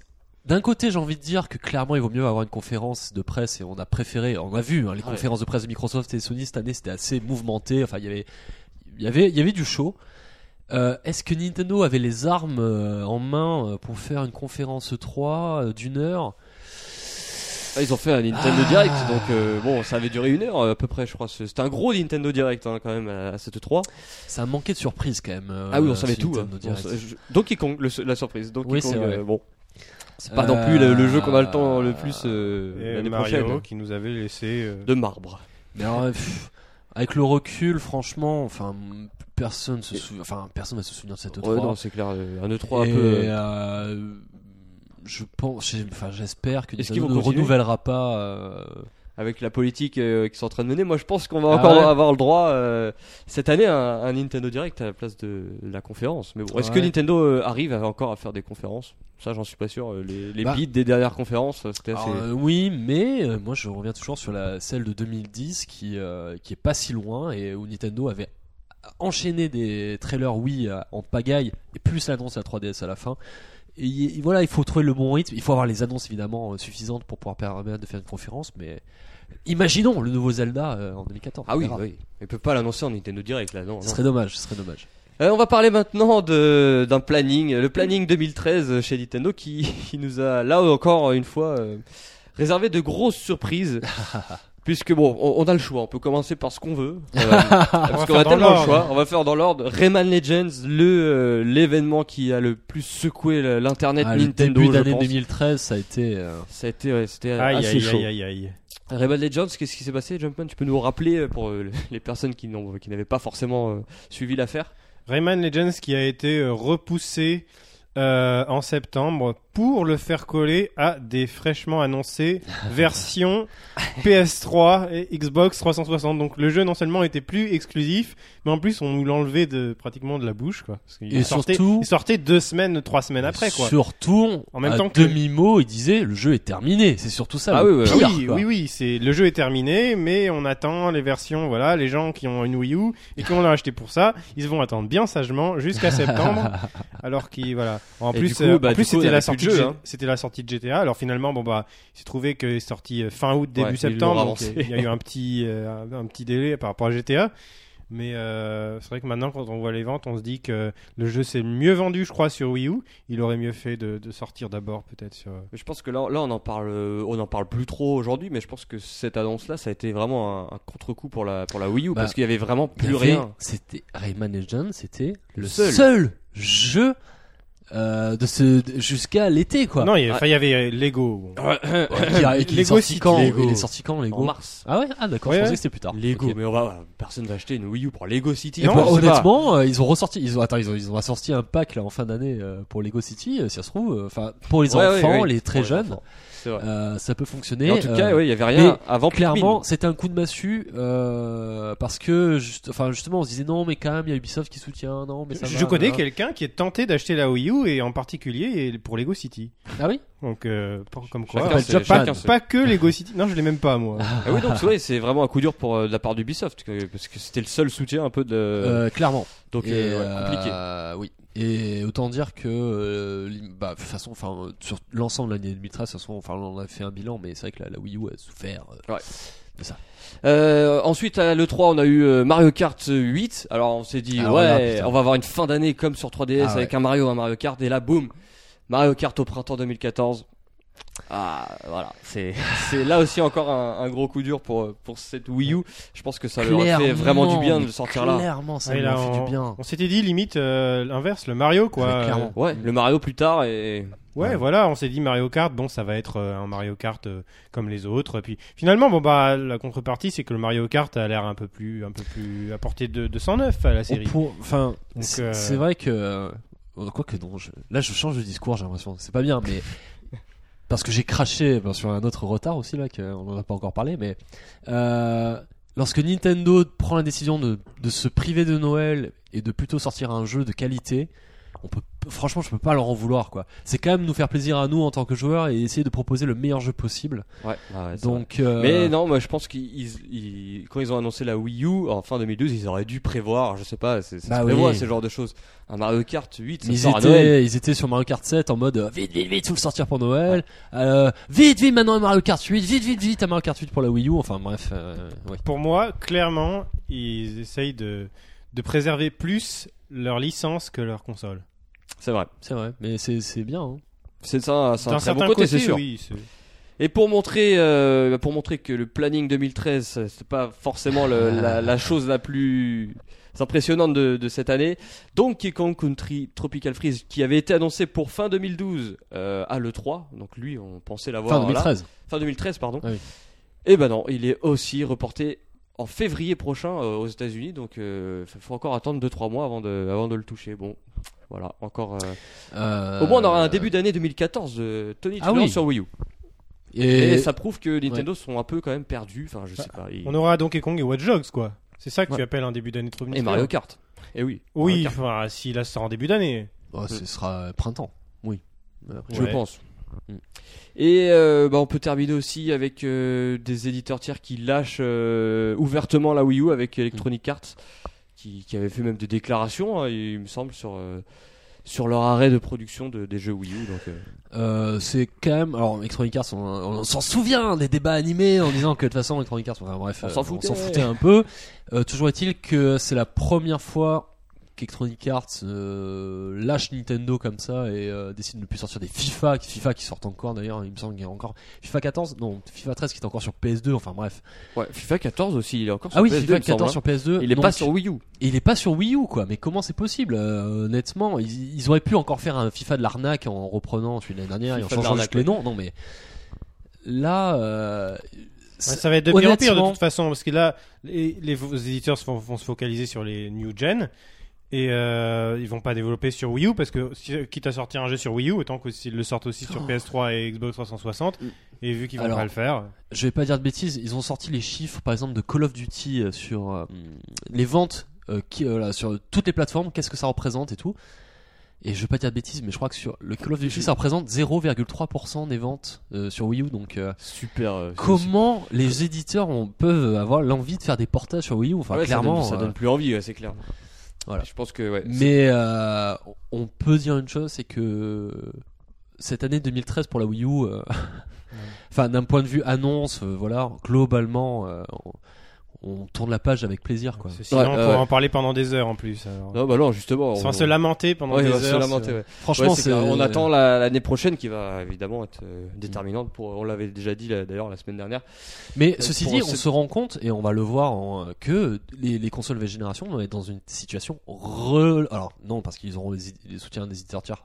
d'un côté j'ai envie de dire que clairement il vaut mieux avoir une conférence de presse et on a préféré on a vu hein, les
Ouais.
conférences de presse de Microsoft et Sony cette année c'était assez mouvementé enfin il y avait il y avait il y avait du show Euh, est-ce que Nintendo avait les armes euh, en main euh, pour faire une conférence 3 euh, d'une heure?
Ah, Ils ont fait un Nintendo
Ah.
Direct, donc euh, bon, ça avait duré une heure à peu près, je crois. C'était un gros Nintendo Direct hein, quand même à, cette 3.
ça a manqué de surprise quand même euh,
ah oui, on savait tout. Hein.
Direct.
Bon, je- Donkey Kong, le- la surprise. Donkey
Oui,
Kong, euh, bon, c'est pas non plus le, le jeu qu'on a le temps
Euh,
le plus euh,
et
l'année
Mario
prochaine.
qui nous avait laissé. euh,
De marbre.
Mais alors, euh, pff, avec le recul, franchement, enfin, personne se souvient, enfin, personne va se souvenir de cette E3.
Ouais, non, c'est clair. euh, Un E3
Et,
un peu. euh,
euh, je pense, enfin, j'espère que Nintendo ne renouvellera pas.
Avec la politique euh, qu'ils sont en train de mener. Moi, je pense qu'on va
Ah
encore
ouais
avoir le droit euh, cette année à un, un Nintendo Direct à la place de la conférence. Mais bon, est-ce que. Nintendo euh, arrive à- encore à faire des conférences? Ça, j'en suis pas sûr. Euh, Les, les
Bah.
beats des dernières conférences, c'était assez.
euh, oui, mais moi, je reviens toujours sur la celle de 2010 qui qui est pas si loin et où Nintendo avait enchaîné des trailers Wii en pagaille et plus l'annonce la 3DS à la fin. Et voilà, il faut trouver le bon rythme. Il faut avoir les annonces évidemment suffisantes pour pouvoir permettre de faire une conférence, mais imaginons le nouveau Zelda euh, en 2014.
Ah oui,
On verra.
oui. Ils peuvent pas l'annoncer en Nintendo Direct là, non.
Ce
non.
serait dommage, ce serait dommage.
Euh, on va parler maintenant d'un planning, le planning 2013 chez Nintendo qui, (laughs) qui nous a là encore une fois euh, réservé de grosses surprises. (laughs) Puisque bon, on, on a le choix, on peut commencer par ce qu'on veut. Euh, (laughs) parce qu'on a tellement le choix. On va faire dans l'ordre. Rayman Legends, le euh, l'événement qui a le plus secoué le- l'internet
Ah, le
Nintendo.
début
je
d'année
pense.
2013, ça a été. euh,
Ça a été, ouais, c'était
Aïe,
assez
aïe,
chaud.
aïe, aïe,
Rayman Legends, qu'est-ce qui s'est passé, Jumpman? Tu peux nous rappeler euh, pour euh, (laughs) les personnes qui n'avaient pas forcément euh, suivi l'affaire?
Rayman Legends qui a été repoussé euh, en septembre pour le faire coller à des fraîchement annoncées (laughs) versions PS3 et Xbox 360. Donc le jeu non seulement était plus exclusif, mais en plus on nous l'enlevait de pratiquement de la bouche quoi. Parce qu'il
Et
sortait,
surtout-
il sortait deux semaines, trois semaines après quoi.
Surtout,
En même
à
temps que-
demi-mot, il disait le jeu est terminé. C'est surtout ça.
Ah
le
oui,
pire,
oui, oui, oui, c'est le jeu est terminé, mais on attend les versions. Voilà, les gens qui ont une Wii U et qui ont l'a acheté pour ça, ils vont attendre bien sagement jusqu'à (laughs) septembre. alors qu'ils voilà. En plus, euh,
bah,
c'était
avait
la
hein.
c'était la sortie de GTA. Alors finalement, bon bah, il s'est trouvé que c'est sorti euh, fin août, début
Ouais,
septembre. donc
avancé.
il y a eu un petit, euh, un petit délai par rapport à GTA. Mais euh, c'est vrai que maintenant, quand on voit les ventes, on se dit que le jeu s'est mieux vendu, je crois, sur Wii U. Il aurait mieux fait de, de sortir d'abord, peut-être sur.
Mais Je pense que là, là on en parle, euh, on en parle plus trop aujourd'hui, mais je pense que cette annonce-là, ça a été vraiment un, un contre-coup pour la pour la Wii U
Bah,
parce qu'il y avait vraiment plus
avait-
rien.
C'était Rayman Legends, c'était le
seul.
seul, jeu euh, de ce jusqu'à l'été quoi.
Non, il y, a- enfin, il y avait Lego.
Ouais, qui, a- qui est
Lego
sorti
City.
quand
Lego.
Il est sorti quand Lego
En mars.
Ah ouais, ah d'accord,
Ouais,
je pensais
ouais.
que c'était plus tard.
Lego, mais on va, personne va acheter une Wii U pour Lego City.
Et
Non,
bah, honnêtement, euh, ils ont ressorti, ils ont, attends, ils ont, ils ont sorti un pack là en fin d'année euh, pour Lego City, euh, si ça se trouve, euh, enfin pour les enfants,
ouais,
les très
les
euh, ça peut fonctionner.
Mais en tout cas,
euh,
ouais, il y avait rien avant
Clairement, c'était un coup de massue euh, parce que, juste, enfin justement, on se disait non, mais quand même, il y a Ubisoft qui soutient, non, mais ça
je
va,
connais quelqu'un qui est tenté d'acheter la Wii U et en particulier pour Lego City.
Ah oui?
Donc, euh, comme quoi,
Chacun
pas,
chacun ses-
pas que Lego City. Non, je l'ai même pas moi.
Ah oui, donc c'est vrai, c'est vraiment un coup dur pour euh, de la part d'Ubisoft parce que c'était le seul soutien un peu de.
Euh, clairement.
donc
Et,
euh, ouais,
euh,
compliqué.
Oui. Et autant dire que, euh, bah, de toute façon, enfin, sur l'ensemble de l'année 2013, de toute façon, enfin, on a fait un bilan, mais c'est vrai que la, la Wii U a souffert. euh,
Ouais.
de ça.
Euh, ensuite à l'E3 on a eu Mario Kart 8 alors on s'est dit
Alors
ouais on va avoir une fin d'année comme sur 3DS
Ah
avec
ouais.
un Mario un Mario Kart et là boum Mario Kart au printemps 2014 ah voilà c'est (laughs) c'est là aussi encore un, un gros coup dur pour pour cette Wii U je pense que ça leur a fait vraiment du bien de le sortir là
Clairement, ça
Ouais, là,
a fait
on,
du bien.
on s'était dit limite euh, l'inverse, le Mario quoi.
Ouais, clairement.
ouais le Mario plus tard et
Euh, ouais,
Ouais.
voilà, on s'est dit Mario Kart, bon, ça va être euh, un Mario Kart euh, comme les autres. Puis finalement, bon bah la contrepartie, c'est que le Mario Kart a l'air un peu plus, un peu plus apporté de, de 109 à la
On
série.
pour- Enfin, c'est
euh,
vrai que. euh, Quoi que non, je- là je change de discours, j'ai l'impression. C'est pas bien, mais. Parce que j'ai craché sur un autre retard aussi, là, qu'on en a pas encore parlé, mais. Euh, lorsque Nintendo prend la décision de, de se priver de Noël et de plutôt sortir un jeu de qualité, on peut, franchement, je peux pas leur en vouloir, quoi. C'est quand même nous faire plaisir à nous en tant que joueurs et essayer de proposer le meilleur jeu possible.
ouais, ah vrai.
Donc. euh,
mais non moi je pense qu'ils ils- quand ils ont annoncé la Wii U en fin 2012 ils auraient dû prévoir je sais pas c'est, ça
Bah oui.
ce genre de choses un Mario Kart 8 ça
Ils
sort à Noël
étaient, ils étaient sur Mario Kart 7 en mode euh, vite, vite, vite, faut le sortir pour Noël. Euh, vite, vite, maintenant Mario Kart 8, vite, vite, vite, à Mario Kart 8 pour la Wii U. Enfin bref, euh, ouais.
Pour moi, clairement, ils essayent de, de préserver plus leur licence que leur console.
C'est vrai
c'est vrai, mais c'est c'est bien. Hein.
c'est ça c'est un très bon
certain
côté c'est sûr
oui.
Et pour montrer, euh, pour montrer que le planning 2013, c'est pas forcément le- (laughs) la, la chose la plus impressionnante de, de cette année. Donkey Kong Country Tropical Freeze, qui avait été annoncé pour fin 2012 euh, à l'E3. Donc lui, on pensait l'avoir
Fin
là.
2013.
Fin 2013, pardon.
Ah oui.
Et ben non, il est aussi reporté en février prochain euh, aux États-Unis. Donc il faut encore attendre 2-3 mois avant de, avant de le toucher. Bon, voilà, encore. euh,
Euh,
Au moins, on aura un début d'année 2014 de Tony
Ah oui.
sur Wii U.
Et,
Et, ça prouve que Nintendo sont un peu quand même perdus. Enfin, je sais pas. ils-
On aura Donkey Kong et Watch Dogs, quoi. C'est ça que tu
Ouais.
appelles un début d'année trop
Et Mario Kart. Et oui.
Oui,
Kart,
enfin, s'il a sort en début d'année.
oh, ce sera printemps. Oui. Après,
je
Ouais.
pense.
Mm.
Et euh, bah, on peut terminer aussi avec euh, des éditeurs tiers qui lâchent euh, ouvertement la Wii U avec Electronic Arts, qui, qui avait fait même des déclarations, hein, il me semble, sur euh, sur leur arrêt de production de, des jeux Wii U. Donc, euh,
Euh, c'est quand même alors Electronic Arts on, on s'en souvient des débats animés en disant que de toute façon Electronic Arts enfin bref
On
euh,
s'en foutait.
foutait un peu Euh, toujours est-il que c'est la première fois qu'Electronic Arts euh, lâche Nintendo comme ça et euh, décide de ne plus sortir des FIFA FIFA qui sortent encore d'ailleurs il me semble qu'il y a encore FIFA 14 non FIFA 13 qui est encore sur PS2 enfin bref
ouais, FIFA 14 aussi, il est encore sur
ah oui
PS2,
FIFA
il me semble,
14
hein.
sur PS2
Il est
donc-
pas sur Wii U.
il est pas sur Wii U quoi. Mais comment c'est possible euh, Honnêtement, ils, ils auraient pu encore faire un FIFA de l'arnaque en reprenant celui de l'année dernière et en changeant juste les noms. Non mais là, euh,
Ouais, ça va être de pire en pire de toute façon, parce que là, les, les éditeurs se vont, vont se focaliser sur les new gen. Et euh, ils vont pas développer sur Wii U parce que si, quitte à sortir un jeu sur Wii U, autant qu'ils le sortent aussi sur PS3 et Xbox 360.
Mm.
Et vu qu'ils vont
Alors,
pas le faire,
je vais pas dire de bêtises. Ils ont sorti les chiffres, par exemple, de Call of Duty euh, sur euh, les ventes euh, qui, euh, là, sur toutes les plateformes. Qu'est-ce que ça représente et tout. Et je vais pas dire de bêtises, mais je crois que sur le Call of Duty, ça représente 0,3% des ventes euh, sur Wii U. Donc euh,
Super. euh,
comment les éditeurs ont, peuvent avoir l'envie de faire des portages sur Wii U? Enfin,
Ouais, ça donne-
clairement.
ça
euh,
donne, plus envie, ouais, c'est clair.
Voilà.
Je pense que ouais.
Mais euh, on peut dire une chose, c'est que cette année 2013 pour la Wii U, euh, (laughs) enfin d'un point de vue annonce, euh, voilà, globalement, euh, on, tourne la page avec plaisir, quoi.
c'est- sinon
Ouais,
on
ouais,
pourra
ouais.
en parler pendant des heures en plus. alors.
Non, bah non, justement.
Enfin,
on-
se lamenter pendant
Ouais,
des
se
heures.
lamenter,
c'est-
ouais.
Franchement,
Ouais, c'est on attend la- l'année prochaine qui va évidemment être euh, déterminante pour. On l'avait déjà dit d'ailleurs la semaine dernière.
Mais
Euh,
ceci dit, on se rend compte et on va le voir en, que les, les consoles nouvelle génération vont être dans une situation re... alors non parce qu'ils auront les, les soutiens des éditeurs tiers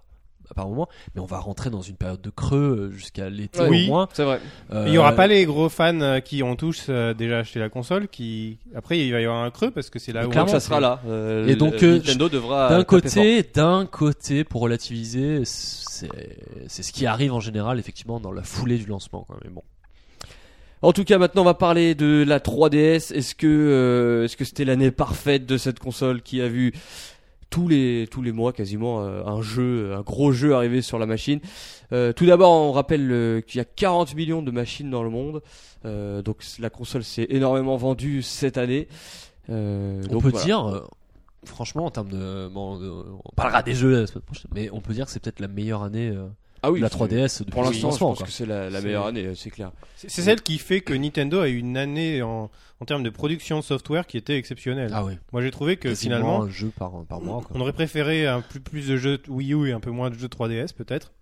par moment, mais on va rentrer dans une période de creux euh, jusqu'à l'été
Ouais.
au
Oui.
moins.
C'est vrai.
Il y aura
Euh,
pas les gros fans euh, qui ont tous déjà acheté la console qui après il va y avoir un creux parce que c'est là
Mais
où
Donc
clairement,
ça sera là. Euh,
Et donc, euh,
Nintendo devra
D'un côté, d'un côté, pour relativiser, c'est c'est ce qui arrive en général, effectivement, dans la foulée du lancement. Quoi. Mais bon.
En tout cas, maintenant, on va parler de la 3DS. Est-ce que, euh, est-ce que c'était l'année parfaite de cette console qui a vu tous les tous les mois quasiment euh, un jeu, un gros jeu arriver sur la machine. Euh, tout d'abord, on rappelle euh, qu'il y a 40 millions de machines dans le monde. Euh, donc la console s'est énormément vendue cette année. Euh,
On
donc
peut
voilà.
dire, euh, franchement, en termes de. Bon, on parlera des jeux la semaine prochaine, mais on peut dire que c'est peut-être la meilleure année euh,
ah oui,
la
c'est-
3DS depuis
Pour l'instant, je pense
quoi.
que c'est la, meilleure année, c'est clair.
C'est celle qui fait que Nintendo a eu une année en, en termes de production de software qui était exceptionnelle.
Ah oui,
Moi j'ai trouvé que finalement
un jeu par, par mois. Quoi.
on aurait préféré un plus, plus de jeux Wii U et un peu moins de jeux 3DS peut-être.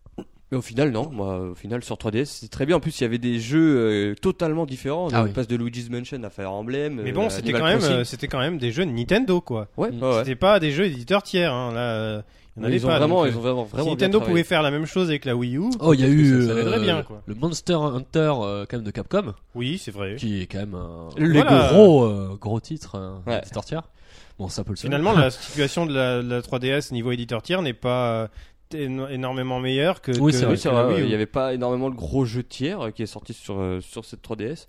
Mais au final, non. Moi, au final, sur 3DS, c'est très bien. En plus, il y avait des jeux euh, totalement différents.
Ah
on
oui.
passe de Luigi's Mansion à Fire Emblem.
Mais
euh,
bon, c'était quand même euh, c'était quand même des jeux de Nintendo quoi.
Ouais,
Mm.
ouais, ouais.
C'était pas des jeux éditeurs tiers hein. là. Il y en
Mais
avait
ils ont
pas.
vraiment,
donc,
ils ont vraiment,
si
vraiment
Nintendo pouvait faire la même chose avec la Wii U.
Oh, il y a eu
ça, ça
euh,
bien quoi.
le Monster Hunter euh, quand même de Capcom,
Oui, c'est vrai.
qui est quand même un
Le
Voilà.
gros euh, gros titre
Ouais.
éditeur tiers. Bon, c'est un peu le.
Finalement, la situation de la, de la 3DS niveau éditeur tiers n'est pas euh, éno- énormément meilleure que.
Oui, c'est vrai.
Il n'y avait pas énormément de gros jeux tiers qui est sorti sur, euh, sur cette 3DS.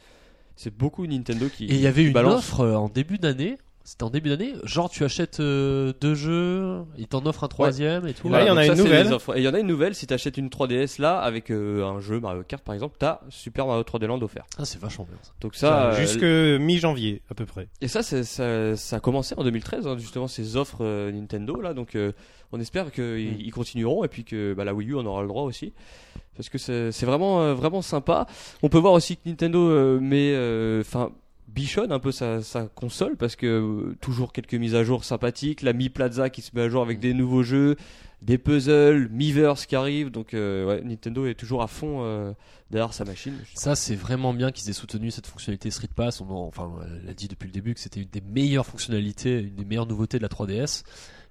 C'est beaucoup Nintendo qui.
Et il y avait une
balance.
offre en début d'année. C'était en début d'année. Genre, tu achètes euh, deux jeux, il t'en offre un troisième et tout.
Là, il y en
donc
a une nouvelle.
Et il y en a une nouvelle si tu achètes une 3DS là avec euh, un jeu Mario Kart par exemple, t'as Super Mario 3D Land offert.
Ah, c'est vachement bien ça.
Donc ça, euh,
Jusque mi-janvier à peu près.
Et ça, c'est- ça, ça a commencé en 2013, hein, justement, ces offres euh, Nintendo là. Donc, euh, on espère qu'ils
Mm.
ils continueront et puis que bah, la Wii U en aura le droit aussi, parce que c'est c'est vraiment, euh, vraiment sympa. On peut voir aussi que Nintendo euh, met, euh, enfin, bichonne un peu sa, sa console parce que euh, toujours quelques mises à jour sympathiques. La Mi Plaza qui se met à jour avec des nouveaux jeux, des puzzles, Miiverse qui arrive. Donc, euh, ouais, Nintendo est toujours à fond euh, derrière sa machine.
Ça, c'est vraiment bien qu'ils aient soutenu cette fonctionnalité Street Pass. On, en- enfin, l'a dit depuis le début que c'était une des meilleures fonctionnalités, une des meilleures nouveautés de la 3DS.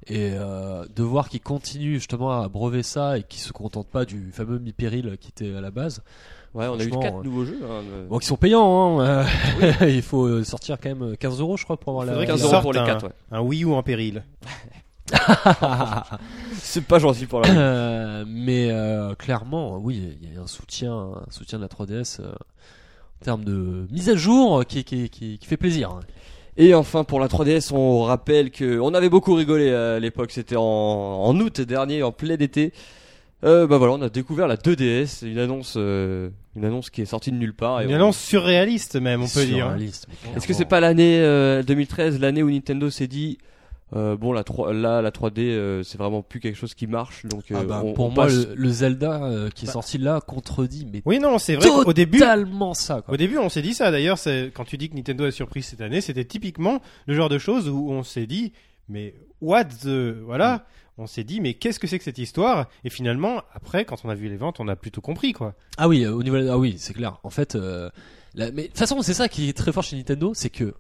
Et euh, de voir qu'ils continuent justement à brever ça et qu'ils se contentent pas du fameux Mi Péril qui était à la base.
Ouais, on a eu
Franchement,
quatre
euh,
nouveaux jeux. hein, euh,
Bon, qui sont payants, hein. euh, (laughs) Il faut euh, sortir quand même 15 euros, je crois, pour avoir la.
Faudrait
15
qu'ils
euros pour les
sortent un-
4, ouais.
Un Wii U en péril. (laughs)
C'est pas gentil pour la.
Euh, mais euh, clairement, oui, il y a un soutien, un soutien de la 3DS euh, en termes de mise à jour euh, qui, qui, qui, qui fait plaisir. hein.
Et enfin pour la 3DS, on rappelle que on avait beaucoup rigolé à l'époque, c'était en, en août dernier, en plein été. Euh, bah voilà, on a découvert la 2DS, une annonce, euh, une annonce qui est sortie de nulle part. et
Une
on-
annonce surréaliste même, on peut dire.
Surréaliste, mais
Est-ce que c'est pas l'année euh, 2013, l'année où Nintendo s'est dit euh, bon la 3, là la 3D euh, c'est vraiment plus quelque chose qui marche, donc euh,
Ah bah,
on-
pour
on
moi,
passe-
le, le Zelda euh, qui est
Bah.
sorti là contredit, mais
Oui, non, c'est vrai qu'au début,
totalement ça. Quoi.
Au début, on s'est dit ça. D'ailleurs, c'est- quand tu dis que Nintendo a surpris cette année, c'était typiquement le genre de choses où on s'est dit, mais what the, voilà. On s'est dit, mais qu'est-ce que c'est que cette histoire? Et finalement, après, quand on a vu les ventes, on a plutôt compris, quoi.
Ah oui, euh, au niveau, ah oui, c'est clair. En fait, euh, la- mais de toute façon, c'est ça qui est très fort chez Nintendo, c'est que,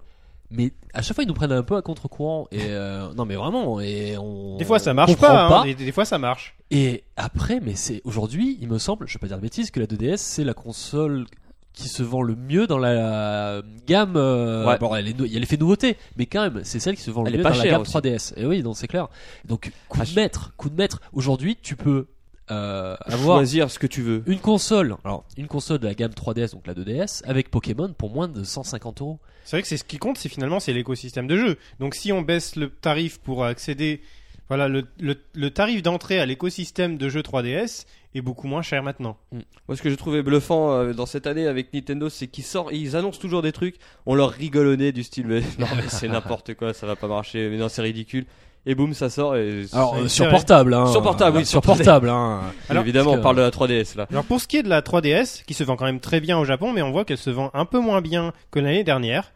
mais à chaque fois ils nous prennent un peu à contre-courant et euh, non mais vraiment et on.
Des fois, ça marche pas. hein. Des, des fois, ça marche.
Et après, mais c'est aujourd'hui, il me semble, je vais pas dire de bêtises, que la 2DS c'est la console qui se vend le mieux dans la gamme. euh,
Ouais.
bon, elle il y a l'effet nouveauté, mais quand même, c'est celle qui se vend
Elle
le
est
mieux
pas
dans la
chère
gamme
aussi.
3DS. Et oui, donc c'est clair. Donc coup
Ah,
de maître, coup de maître. Aujourd'hui, tu peux euh, avoir
choisir ce que tu veux.
une console, alors une console de la gamme 3DS, donc la 2DS, avec Pokémon pour moins de 150 euros.
C'est vrai que c'est ce qui compte, c'est finalement c'est l'écosystème de jeu. Donc si on baisse le tarif pour accéder, voilà, le, le, le tarif d'entrée à l'écosystème de jeux 3DS est beaucoup moins cher maintenant.
Moi, ce que j'ai trouvé bluffant euh, dans cette année avec Nintendo, c'est qu'ils sortent, ils annoncent toujours des trucs. On leur rigole au nez du style, mais (laughs) non, mais c'est n'importe quoi, ça va pas marcher, mais non, c'est ridicule. Et boum, ça sort. Et
Alors
C'est-
euh, sur portable, hein.
Sur portable, oui,
sur portable, hein.
Alors,
évidemment, on parle de la 3DS là.
Alors pour ce qui est de la 3DS, qui se vend quand même très bien au Japon, mais on voit qu'elle se vend un peu moins bien que l'année dernière.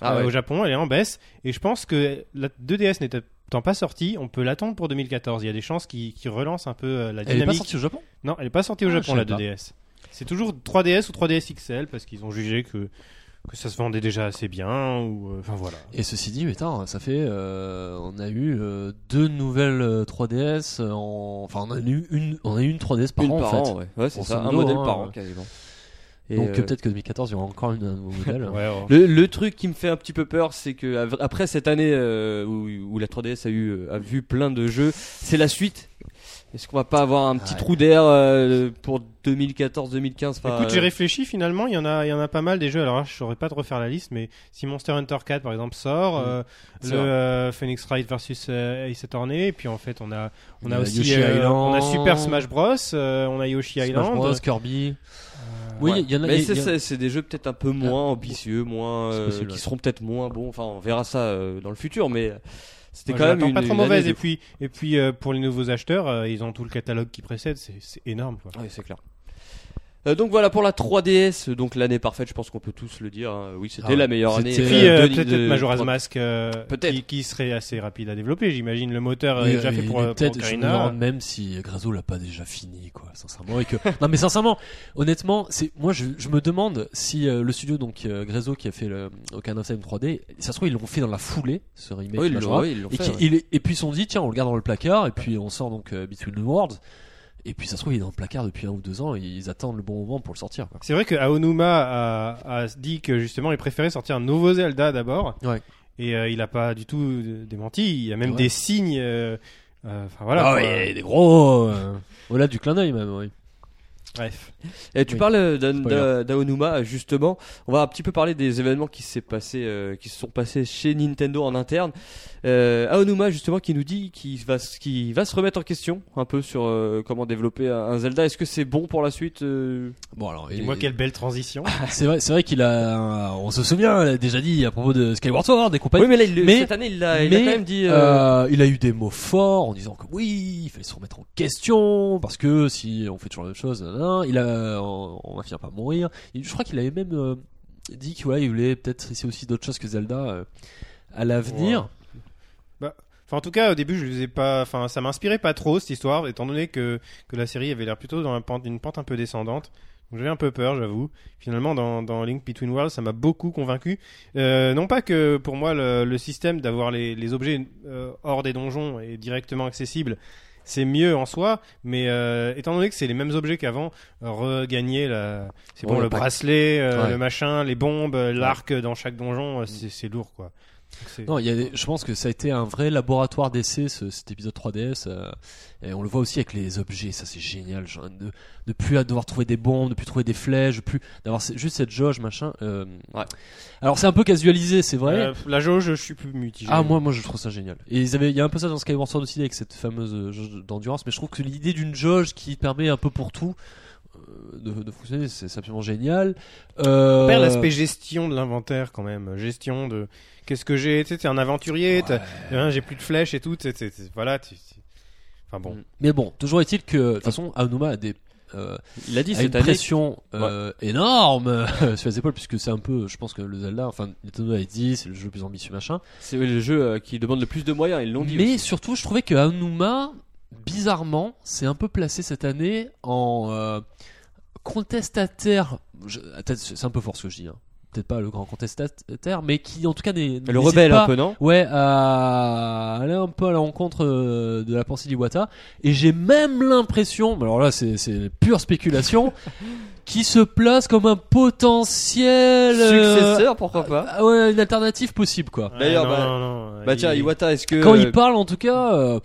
Ah
Euh,
ouais.
Au Japon, elle est en baisse. Et je pense que la 2DS n'étant pas sortie, on peut l'attendre pour 2014. Il y a des chances qui, qui relancent un peu euh, la
Elle est pas
dynamique.
sortie au Japon?
Non, elle n'est pas sortie au
Ah,
Japon la
savais pas.
2DS. C'est toujours 3DS ou 3DS XL parce qu'ils ont jugé que que ça se vendait déjà assez bien ou euh, voilà.
Et ceci dit, putain, ça fait, euh, on a eu euh, deux nouvelles euh, 3DS, en... enfin on a eu une, on a eu une 3DS par
Une
an
par
en fait.
an, ouais. Ouais, c'est ça, un modèle
hein,
par an quasiment. Et,
Donc
euh,
peut-être que 2014 il y aura encore une, un nouveau (laughs) modèle.
Ouais, ouais.
Le, le truc qui me fait un petit peu peur, c'est que après cette année euh, où, où la 3DS a eu euh, a vu plein de jeux, c'est la suite. Est-ce qu'on va pas avoir un petit trou d'air euh, pour 2014-2015 enfin,
Écoute, j'ai réfléchi finalement, il y en a, il y en a pas mal des jeux. Alors là, je saurais pas te refaire la liste, mais si Monster Hunter 4 par exemple sort,
Mm.
euh, le euh, Phoenix Wright versus euh, Ace Attorney, et puis en fait on a, on a
a
aussi,
Yoshi
euh,
Island.
on a Super Smash Bros, euh, on a Yoshi
Smash
Island.
Bros, Kirby.
Euh,
Oui,
ouais.
il y en a.
Mais c'est-
a-
c'est c'est des jeux peut-être un peu moins ambitieux, moins euh,
possible,
qui
ouais.
seront peut-être moins bons. Enfin, on verra ça euh, dans le futur, mais c'était
moi,
quand même une,
pas trop mauvaise. Et puis, et puis euh, pour les nouveaux acheteurs, euh, ils ont tout le catalogue qui précède, c'est c'est énorme. Quoi.
Ouais, c'est clair. Euh, donc voilà pour la 3DS, donc l'année parfaite, je pense qu'on peut tous le dire. hein. Oui, c'était
Ah ouais.
la meilleure année.
C'était-
Et puis
euh,
euh,
de-
peut-être
de-
Majora's Mask, euh,
Peut-être.
qui, qui serait assez rapide à développer. J'imagine le moteur
Oui,
est déjà fait pour, euh, pour
peut-être, je me
Ocarina.
demande même si Grazo l'a pas déjà fini, quoi, sincèrement. Et que... (laughs) non, mais sincèrement, honnêtement, c'est moi, je, je me demande si euh, le studio, donc euh, Grezzo, qui a fait le Ocarina of Time 3D, ça se trouve ils l'ont fait dans la foulée, ce remake.
Oui, ils l'ont- oui, ils l'ont
et,
fait,
qui-
ouais.
il et puis ils se sont dit, tiens, on le garde dans le placard, et puis on sort donc euh, Between the Worlds. Et puis ça se trouve, il est dans le placard depuis un ou deux ans, et ils attendent le bon moment pour le sortir.
C'est vrai que Aonuma a, a dit que justement il préférait sortir un nouveau Zelda d'abord.
Ouais.
Et euh, il a pas du tout euh, démenti. Il y a même
Ouais.
des signes. euh, euh, Enfin voilà.
ah ouais, des gros. Au-delà du clin d'œil même, oui.
Bref.
Et tu
Oui.
parles euh, d'Aonuma, justement. On va un petit peu parler des événements qui s'est passé, euh, qui se sont passés chez Nintendo en interne. Euh, Aonuma, justement, qui nous dit qu'il va, se remettre en question un peu sur euh, comment développer un, Zelda. Est-ce que c'est bon pour la suite euh
Bon alors,
Dis-moi quelle belle transition. (laughs)
c'est vrai, c'est vrai qu'il a, on se souvient, il a déjà dit à propos de Skyward Sword et compagnie.
Oui, mais là, il,
Mais-
cette année, il a, il a quand même dit. euh,
Euh, il a eu des mots forts en disant que oui, il fallait se remettre en question parce que si on fait toujours la même chose, il a, on, va finir par mourir. Je crois qu'il avait même euh, dit qu'il il voulait peut-être essayer aussi d'autres choses que Zelda euh, à l'avenir.
Enfin, en tout cas, au début, je ai pas. Enfin, ça m'inspirait pas trop cette histoire, étant donné que, que la série avait l'air plutôt dans une pente un peu descendante. J'avais un peu peur, j'avoue. Finalement, dans, Link Between Worlds, ça m'a beaucoup convaincu. Euh, non pas que pour moi le, système d'avoir les, objets hors des donjons et directement accessibles, c'est mieux en soi, mais euh, étant donné que c'est les mêmes objets qu'avant, euh, regagner la, c'est
Ouais,
bon,
le
le
pack.
bracelet, euh,
Ouais.
le machin, les bombes, euh, l'arc dans chaque donjon, euh, c'est c'est lourd quoi.
Non, il y a des- je pense que ça a été un vrai laboratoire d'essai ce, cet épisode 3DS euh, et on le voit aussi avec les objets, ça c'est génial, genre, de de plus à devoir trouver des bombes, de plus trouver des flèches, de plus d'avoir juste cette jauge machin. euh.
Ouais.
Alors c'est un peu casualisé, c'est vrai.
Euh, la jauge, je suis plus mitigé.
Ah moi moi je trouve ça génial. Et ils avaient il y a un peu ça dans Skyward Sword aussi avec cette fameuse jauge d'endurance mais je trouve que l'idée d'une jauge qui permet un peu pour tout de, de fonctionner c'est absolument génial. Euh,
On perd l'aspect gestion de l'inventaire quand même. Gestion de qu'est-ce que j'ai. Tu sais, t'es un aventurier, hein, j'ai plus de flèches et tout. t'sais, t'sais, t'sais, voilà. Enfin bon.
Mais bon, toujours est-il que de toute façon Aonuma a des euh,
il a dit
a une
cette année.
pression euh, énorme (laughs) sur les épaules puisque c'est un peu je pense que le Zelda enfin Nintendo a dit c'est le jeu le plus ambitieux machin.
C'est le jeu euh, qui demande le plus de moyens, ils l'ont dit.
Mais
aussi.
surtout, je trouvais que Aonuma, bizarrement, s'est un peu placé cette année en euh, contestataire. C'est un peu fort ce que je dis. hein. Peut-être pas le grand contestataire, mais qui en tout cas n'est.
Le rebelle
pas,
un peu, non?
Ouais, à aller un peu à l'encontre euh, de la pensée d'Iwata. Et j'ai même l'impression, mais alors là c'est c'est pure spéculation, (laughs) qui se place comme un potentiel euh,
Successeur, pourquoi pas?
ouais, une alternative possible quoi.
D'ailleurs, bah- Bah
il-
tiens, Iwata, est-ce que
Quand il parle en tout cas, Euh,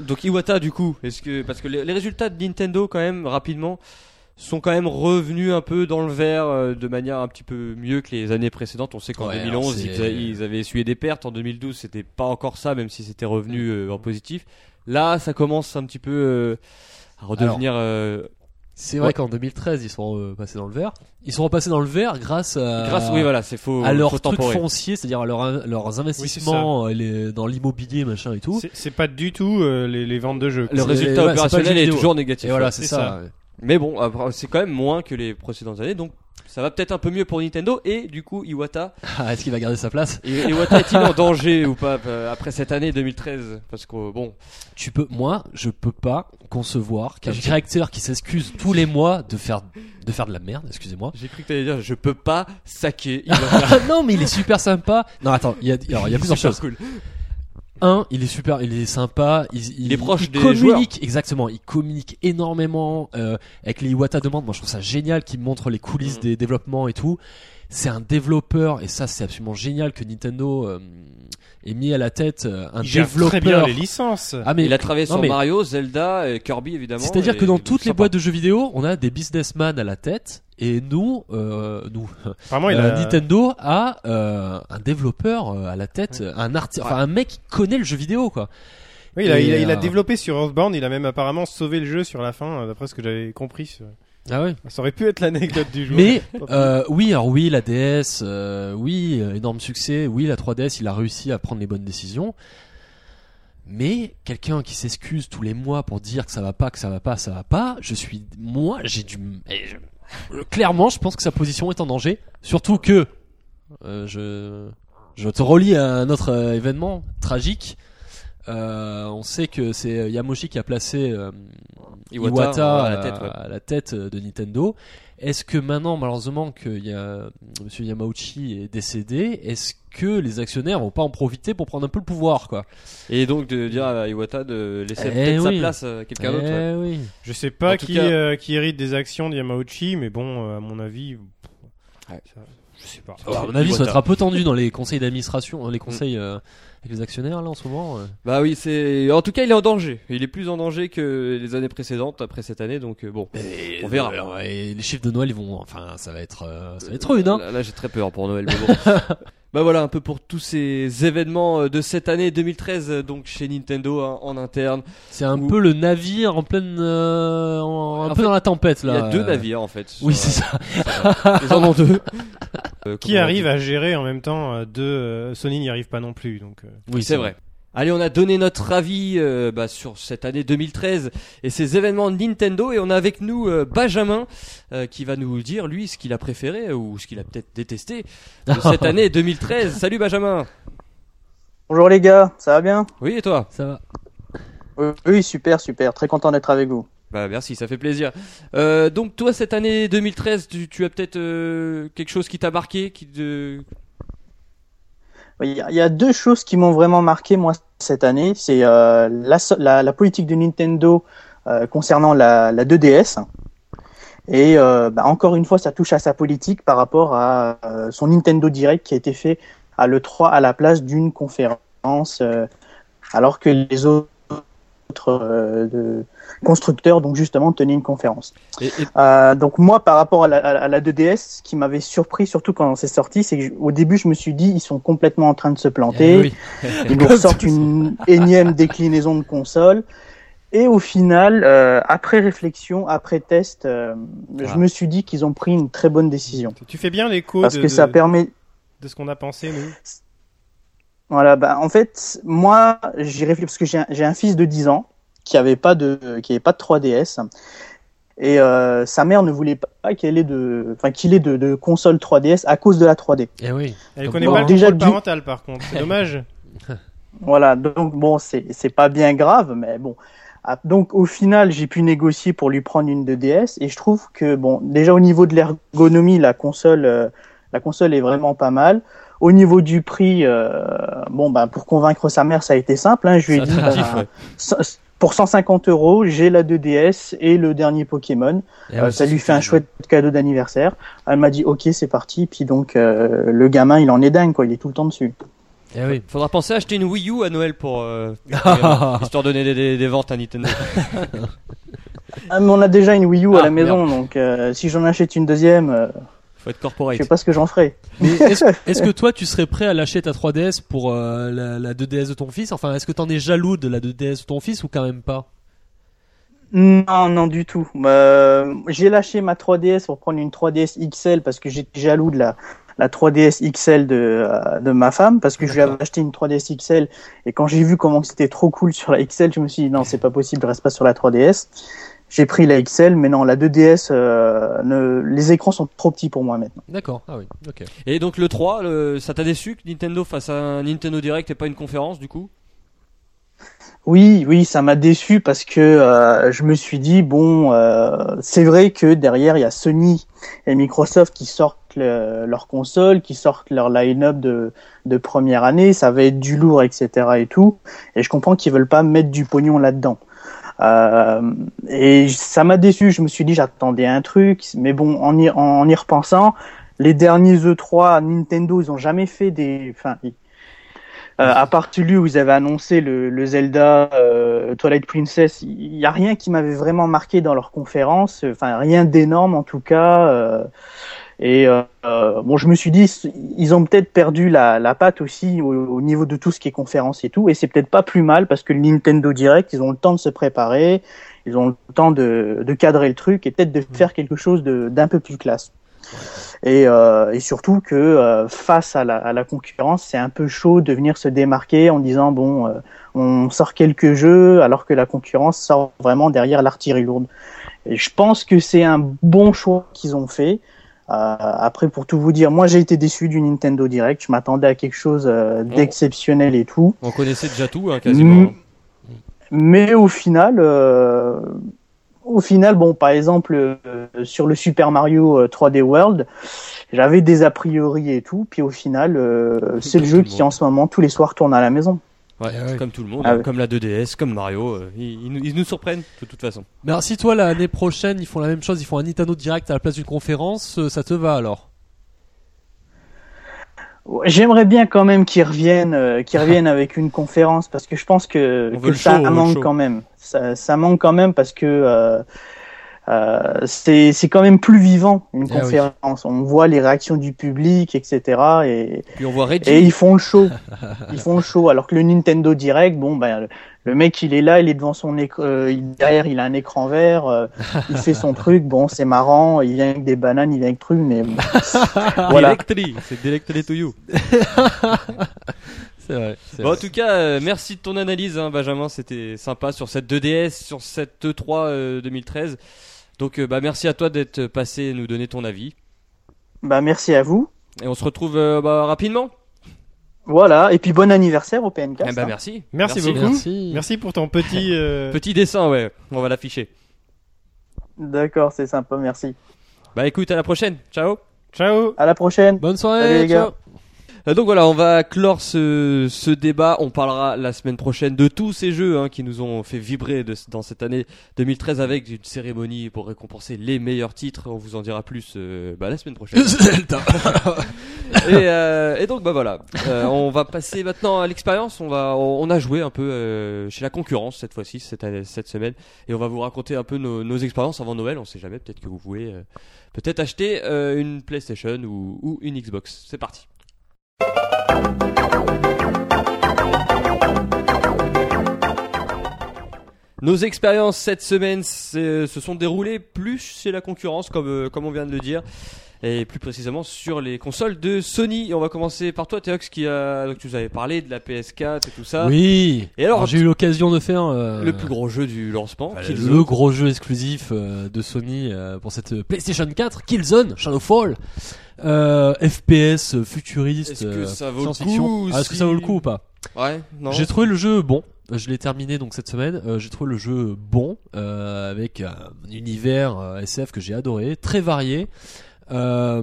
Donc Iwata du coup, est-ce que parce que les, les résultats de Nintendo quand même rapidement sont quand même revenus un peu dans le vert euh, de manière un petit peu mieux que les années précédentes. On sait qu'en
Ouais,
2011
alors
ils, avaient essuyé des pertes, en 2012 c'était pas encore ça même si c'était revenu euh, en positif. Là, ça commence un petit peu euh, à redevenir euh,
C'est vrai
Ouais.
qu'en 2013, ils sont euh, passés dans le vert. Ils sont repassés dans le vert grâce à,
grâce oui voilà, c'est faux
à leur truc foncier, c'est-à-dire à leur- leurs investissements euh, les- dans l'immobilier, machin et tout.
C'est- pas du tout euh, les, les ventes de jeux.
Le résultat
ouais,
opérationnel est toujours négatif.
Et voilà, c'est ça.
ça.
Mais bon, c'est quand même moins que les précédentes années, donc Ça va peut-être un peu mieux pour Nintendo et du coup Iwata. (laughs)
Ah, Est-ce qu'il va garder sa place
Iwata est-il en danger ou pas euh, après cette année 2013 Parce que bon,
Tu peux, moi, je peux pas concevoir qu'un directeur qui s'excuse tous les mois de faire de faire de la merde, excusez-moi.
j'ai cru que t'allais dire je peux pas saquer (laughs) Iwata.
Non, mais il est super sympa. Non, attends, il y a, alors, il y a plusieurs (laughs) choses.
cool.
Un, il est super, il est sympa, il,
Il est proche
il
des
communique,
joueurs.
exactement, il communique énormément euh, avec les Iwata demandes. Moi, je trouve ça génial qu'il montre les coulisses
Mhm.
des développements et tout. C'est un développeur et ça, c'est absolument génial que Nintendo euh, ait mis à la tête euh, un
Il gère
développeur.
très bien les licences.
Ah mais
il a travaillé
non,
sur
mais-
Mario, Zelda, et Kirby évidemment.
c'est-à-dire
et-
que dans toutes les
sympa.
boîtes de jeux vidéo, on a des businessmen à la tête et nous, euh, nous,
Apparemment, il
Euh,
a...
Nintendo a euh, un développeur euh, à la tête, un artiste, enfin un mec qui connaît le jeu vidéo quoi.
Oui, il, a,
Et,
il, a, il a
euh,
développé sur Earthbound, il a même apparemment sauvé le jeu sur la fin, euh, d'après ce que j'avais compris.
Ah ouais.
Ça aurait pu être l'anecdote du jour.
Mais (laughs) euh, oui, alors oui, la DS, euh, oui, euh, énorme succès. Oui, la 3DS, il a réussi à prendre les bonnes décisions. Mais quelqu'un qui s'excuse tous les mois pour dire que ça va pas, que ça va pas, ça va pas, je suis, moi, j'ai du, je- euh, clairement, je pense que sa position est en danger. Surtout que, euh, je, je te relis à un autre euh, événement tragique. Euh, on sait que c'est Yamoshi qui a placé euh,
Iwata,
Iwata,
à la tête, ouais.
à la tête de Nintendo. Est-ce que maintenant, malheureusement, que y a, Monsieur Yamauchi est décédé, est-ce que les actionnaires vont pas en profiter pour prendre un peu le pouvoir, quoi?
Et donc de dire à Iwata de laisser
Eh
peut-être sa place à quelqu'un
Eh
d'autre. ouais.
oui.
Je sais pas qui,
cas-
euh, qui hérite des actions de Yamauchi, mais bon, euh, à mon avis,
Ouais.
ça- je sais pas.
Alors, à mon avis, ça va être un peu tendu dans les conseils d'administration, dans les conseils euh, avec les actionnaires là en ce moment. euh.
Bah oui, c'est. En tout cas, il est en danger. Il est plus en danger que les années précédentes après cette année, donc euh, bon.
Et,
On verra.
euh, et les chiffres de Noël, ils vont, enfin, ça va être, euh, ça va être rude, hein.
Là, là, j'ai très peur pour Noël. Mais bon. (laughs) bah voilà, un peu pour tous ces événements euh, de cette année 2013, euh, donc chez Nintendo hein, en interne.
C'est un peu le navire en pleine, euh, en- un
En
peu
fait,
dans la tempête
Il
là.
y a deux
euh.
navires en fait.
Oui, c'est
euh,
ça. (laughs)
Ils en ont deux. Euh,
Qui arrive à gérer en même temps euh, deux euh, Sony n'y arrive pas non plus, donc. euh,
Oui,
C'est vrai. Allez, on a donné notre avis euh, bah, sur cette année 2013 et ces événements de Nintendo et on a avec nous euh, Benjamin euh, qui va nous dire lui ce qu'il a préféré ou ce qu'il a peut-être détesté de (laughs) cette année 2013. Salut Benjamin.
Bonjour les gars, ça va bien?
Oui et toi?
Ça va.
Oui, Oui, super, super, très content d'être avec vous.
Bah merci, ça fait plaisir. Euh, donc toi cette année 2013, tu, tu as peut-être euh, quelque chose qui t'a marqué, qui te...
Il y, a, deux choses qui m'ont vraiment marqué moi cette année, c'est euh, la, la, la politique de Nintendo euh, concernant la, la 2DS. Et euh, bah, encore une fois, ça touche à sa politique par rapport à euh, son Nintendo Direct qui a été fait à l'E3 à la place d'une conférence, euh, alors que les autres euh, de constructeurs, donc justement, tenaient une conférence.
Et, et-
Euh, donc moi, par rapport à la, à la- à la 2DS, ce qui m'avait surpris, surtout quand c'est sorti, c'est que je- au début, je me suis dit, ils sont complètement en train de se planter.
Eh oui.
Ils nous (laughs) ressortent une énième déclinaison de console. Et au final, euh, après réflexion, après test, euh,
Ah.
je me suis dit qu'ils ont pris une très bonne décision.
Tu fais bien l'écho
Parce
de,
que ça
de-
permet...
de ce qu'on a pensé, nous.
Voilà, bah, en fait, moi, j'ai réfléchi parce que j'ai un, j'ai un fils de 10 ans qui avait pas de, qui avait pas de 3DS. Et euh, sa mère ne voulait pas qu'elle ait de, enfin qu'il ait de, de console 3DS à cause de la 3D.
Eh oui.
Elle
Comme
connaît
quoi.
pas le contrôle
du-
parental, par contre. C'est dommage. (laughs)
Voilà, donc bon, c'est c'est pas bien grave, mais bon. Ah, Donc au final, j'ai pu négocier pour lui prendre une 2DS et je trouve que bon, déjà au niveau de l'ergonomie, la console, euh, la console est vraiment pas mal. Au niveau du prix, euh, bon ben pour convaincre sa mère, ça a été simple. Hein, je lui ai dit, ben,
ouais.
ça- pour 150 euros, j'ai la 2DS et le dernier Pokémon. Euh, ça lui fait un chouette cadeau d'anniversaire. Elle m'a dit ok, c'est parti. Puis donc euh, le gamin, il en est dingue quoi, il est tout le temps dessus.
Eh oui.
Faudra penser à acheter une Wii U à Noël pour euh, (laughs) histoire de donner des, des- des ventes à Nintendo.
Ah, mais on a déjà une Wii U
Ah,
à la maison, donc euh, si j'en achète une deuxième, euh,
Faut être
je
corporate.
sais pas ce que j'en ferai.
Mais (laughs) est-ce est-ce que toi, tu serais prêt à lâcher ta 3DS pour euh, la, la 2DS de ton fils? Enfin, est-ce que t'en es jaloux de la 2DS de ton fils ou quand même pas?
Non, non du tout. Euh, j'ai lâché ma 3DS pour prendre une 3DS XL parce que j'étais jaloux de la, la 3DS XL de, euh, de ma femme parce que je lui avais acheté une 3DS XL et quand j'ai vu comment c'était trop cool sur la XL, je me suis dit non, c'est pas possible, je reste pas sur la 3DS. J'ai pris la XL, mais non, la 2DS, euh, ne, les écrans sont trop petits pour moi maintenant.
D'accord. Ah oui. Ok.
Et donc le 3, le- ça t'a déçu que Nintendo fasse un Nintendo Direct et pas une conférence du coup?
Oui, oui, ça m'a déçu parce que euh, je me suis dit bon, euh, c'est vrai que derrière il y a Sony et Microsoft qui sortent le- leur console, qui sortent leur line-up de, de première année, ça va être du lourd, etc. et tout. Et je comprends qu'ils veulent pas mettre du pognon là-dedans. Euh, et ça m'a déçu. Je me suis dit j'attendais un truc, mais bon, en y, en y repensant, les derniers E3 Nintendo, ils ont jamais fait des, enfin, euh, à part celui où ils avaient annoncé le, le Zelda euh, Twilight Princess, il y a rien qui m'avait vraiment marqué dans leur conférence, enfin rien d'énorme en tout cas. Et euh, euh, bon, je me suis dit, ils ont peut-être perdu la, la patte aussi au, au niveau de tout ce qui est conférence et tout, et c'est peut-être pas plus mal parce que le Nintendo Direct, ils ont le temps de se préparer, ils ont le temps de, de cadrer le truc et peut-être de faire quelque chose de- d'un peu plus classe. Et, euh, et surtout que euh, face à la, à la concurrence, c'est un peu chaud de venir se démarquer en disant bon, euh, on sort quelques jeux alors que la concurrence sort vraiment derrière l'artillerie lourde. Et je pense que c'est un bon choix qu'ils ont fait. Euh, après, pour tout vous dire, moi j'ai été déçu du Nintendo Direct. Je m'attendais à quelque chose euh, d'exceptionnel et tout.
On connaissait déjà tout hein, quasiment.
Mm. Mais au final, euh, au final, bon, par exemple, euh, sur le Super Mario euh, 3D World, j'avais des a priori et tout, puis au final, euh, c'est le jeu qui en ce moment tous les soirs tourne à la maison.
Ouais,
Ah ouais.
Comme tout le monde,
Ah
hein,
ouais.
comme la 2DS, comme Mario, euh, ils, ils nous, ils nous surprennent de toute façon.
Mais alors, si toi l'année prochaine ils font la même chose, ils font un Nintendo Direct à la place d'une conférence, euh, ça te va alors?
J'aimerais bien quand même qu'ils reviennent, euh, qu'ils (laughs) reviennent avec une conférence parce que je pense que, ça
show,
manque quand même. Ça, ça manque quand même parce que euh, c'est c'est quand même plus vivant une
Ah oui.
conférence. On voit les réactions du public, etc. Et,
Puis on voit
et ils font le show. (laughs) Ils font le show. Alors que le Nintendo Direct, bon ben le- mec il est là, il est devant son écran, euh, il- derrière il a un écran vert, euh, il fait son (laughs) truc. Bon c'est marrant, il vient avec des bananes, il vient avec truc, mais (laughs) voilà.
Directly, c'est Directly to you.
C'est vrai.
Bon, en tout cas, euh, merci de ton analyse, hein, Benjamin. C'était sympa sur cette 2DS, sur cette E E3 euh, 2013. Donc, euh, bah, merci à toi d'être passé et nous donner ton avis.
Bah merci à vous.
Et on se retrouve euh, bah, rapidement.
Voilà. Et puis bon anniversaire au PNK.
Eh bah, merci.
Merci beaucoup.
Merci.
Merci pour ton petit. (laughs) euh,
Petit dessin, ouais. On va l'afficher.
D'accord, c'est sympa, merci.
Bah, écoute, à la prochaine. Ciao.
Ciao.
À la prochaine.
Bonne soirée,
Salut, les gars.
ciao.
Donc voilà, on va clore ce, ce débat. On parlera la semaine prochaine de tous ces jeux hein, qui nous ont fait vibrer de- dans cette année 2013 avec une cérémonie pour récompenser les meilleurs titres. On vous en dira plus euh, bah, la semaine prochaine. (laughs) (laughs) Et, euh, et donc bah voilà, Euh, on va passer maintenant à l'expérience. On va, on, on a joué un peu euh, chez la concurrence cette fois-ci, cette, cette semaine, et on va vous raconter un peu nos, nos expériences avant Noël. On sait jamais, peut-être que vous voulez euh, peut-être acheter euh, une PlayStation ou, ou une Xbox. C'est parti. Nos expériences cette semaine c'est- se sont déroulées plus chez la concurrence, comme, euh, comme on vient de le dire, et plus précisément sur les consoles de Sony. Et on va commencer par toi, Théox, qui a, donc tu nous avais parlé de la PS4 et tout ça.
Oui.
Et alors,
j'ai eu l'occasion de faire euh,
Le plus gros jeu du lancement,
Enfin,
Killzone.
le gros jeu exclusif euh, de Sony euh, pour cette PlayStation 4, Killzone, Shadowfall, euh, FPS futuriste,
Est-ce que
euh,
ça vaut le coup,
Ah, Est-ce que ça vaut le coup ou pas?
Ouais, non.
J'ai trouvé le jeu bon. Je l'ai terminé donc cette semaine. Euh, j'ai trouvé le jeu bon euh, avec un univers euh, SF que j'ai adoré, très varié. Euh,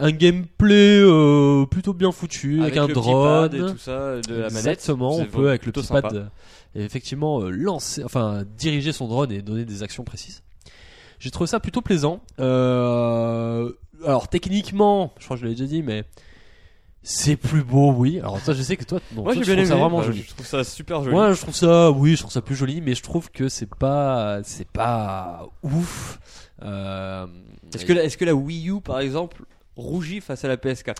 un gameplay euh, plutôt bien foutu avec, un
le petit
drone
pad et tout ça, de la manette.
Exactement, on peut avec le petit
sympa.
pad euh, et effectivement euh, lancer, enfin diriger son drone et donner des actions précises. J'ai trouvé ça plutôt plaisant. Euh, alors techniquement, je crois que je l'ai déjà dit, mais c'est plus beau, oui. Alors ça, je sais que toi, non,
Moi
toi, tu
bien
trouves
aimé.
ça vraiment
Bah,
joli.
Je trouve ça super joli.
Moi, je trouve ça, oui, je trouve ça plus joli, mais je trouve que c'est pas, c'est pas ouf. Euh,
Est-ce que, la- est-ce que la Wii U, par exemple, rougit face à la PS4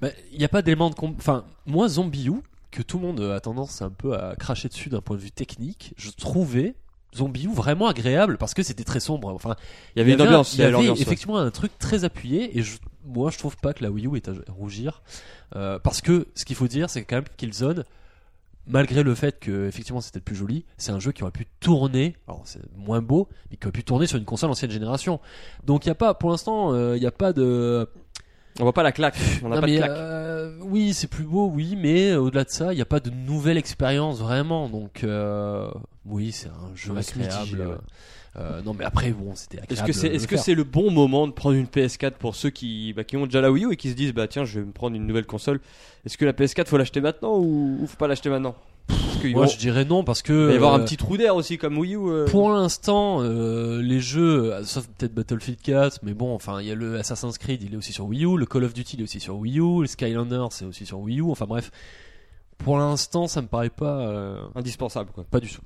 bah, il n'y a pas d'élément de comp... Enfin, moi, Zombie U, que tout le monde a tendance un peu à cracher dessus d'un point de vue technique, je trouvais Zombie U vraiment agréable parce que c'était très sombre. Enfin,
Il y avait une
un-
ambiance.
Il y avait
ouais.
effectivement un truc très appuyé et je, moi, je trouve pas que la Wii U est à rougir. Euh, parce que ce qu'il faut dire, c'est quand même Killzone, malgré le fait que effectivement c'était plus joli, c'est un jeu qui aurait pu tourner, alors c'est moins beau, mais qui aurait pu tourner sur une console ancienne génération. Donc il y a pas, pour l'instant, euh, il n'y a pas de.
On voit pas la claque. On n'a
Non,
pas de
mais,
claque.
euh, oui, c'est plus beau, oui, mais euh, au-delà de ça, il n'y a pas de nouvelle expérience vraiment. Donc euh, oui, c'est un jeu
On
agréable. Euh, non, mais après, bon, c'était agréable.
Est-ce que c'est que
faire.
c'est le bon moment de prendre une PS4 pour ceux qui bah, qui ont déjà la Wii U et qui se disent bah tiens je vais me prendre une nouvelle console. Est-ce que la PS4 faut l'acheter maintenant ou, ou faut pas l'acheter maintenant?
Moi, je dirais non parce que.
il va y avoir un
euh,
petit trou d'air aussi comme Wii U. euh.
Pour l'instant, euh, les jeux, sauf peut-être Battlefield 4, mais bon, enfin, il y a le Assassin's Creed, il est aussi sur Wii U, le Call of Duty, il est aussi sur Wii U, le Skylander, c'est aussi sur Wii U. Enfin bref, pour l'instant, ça me paraît pas,
indispensable quoi.
pas du tout.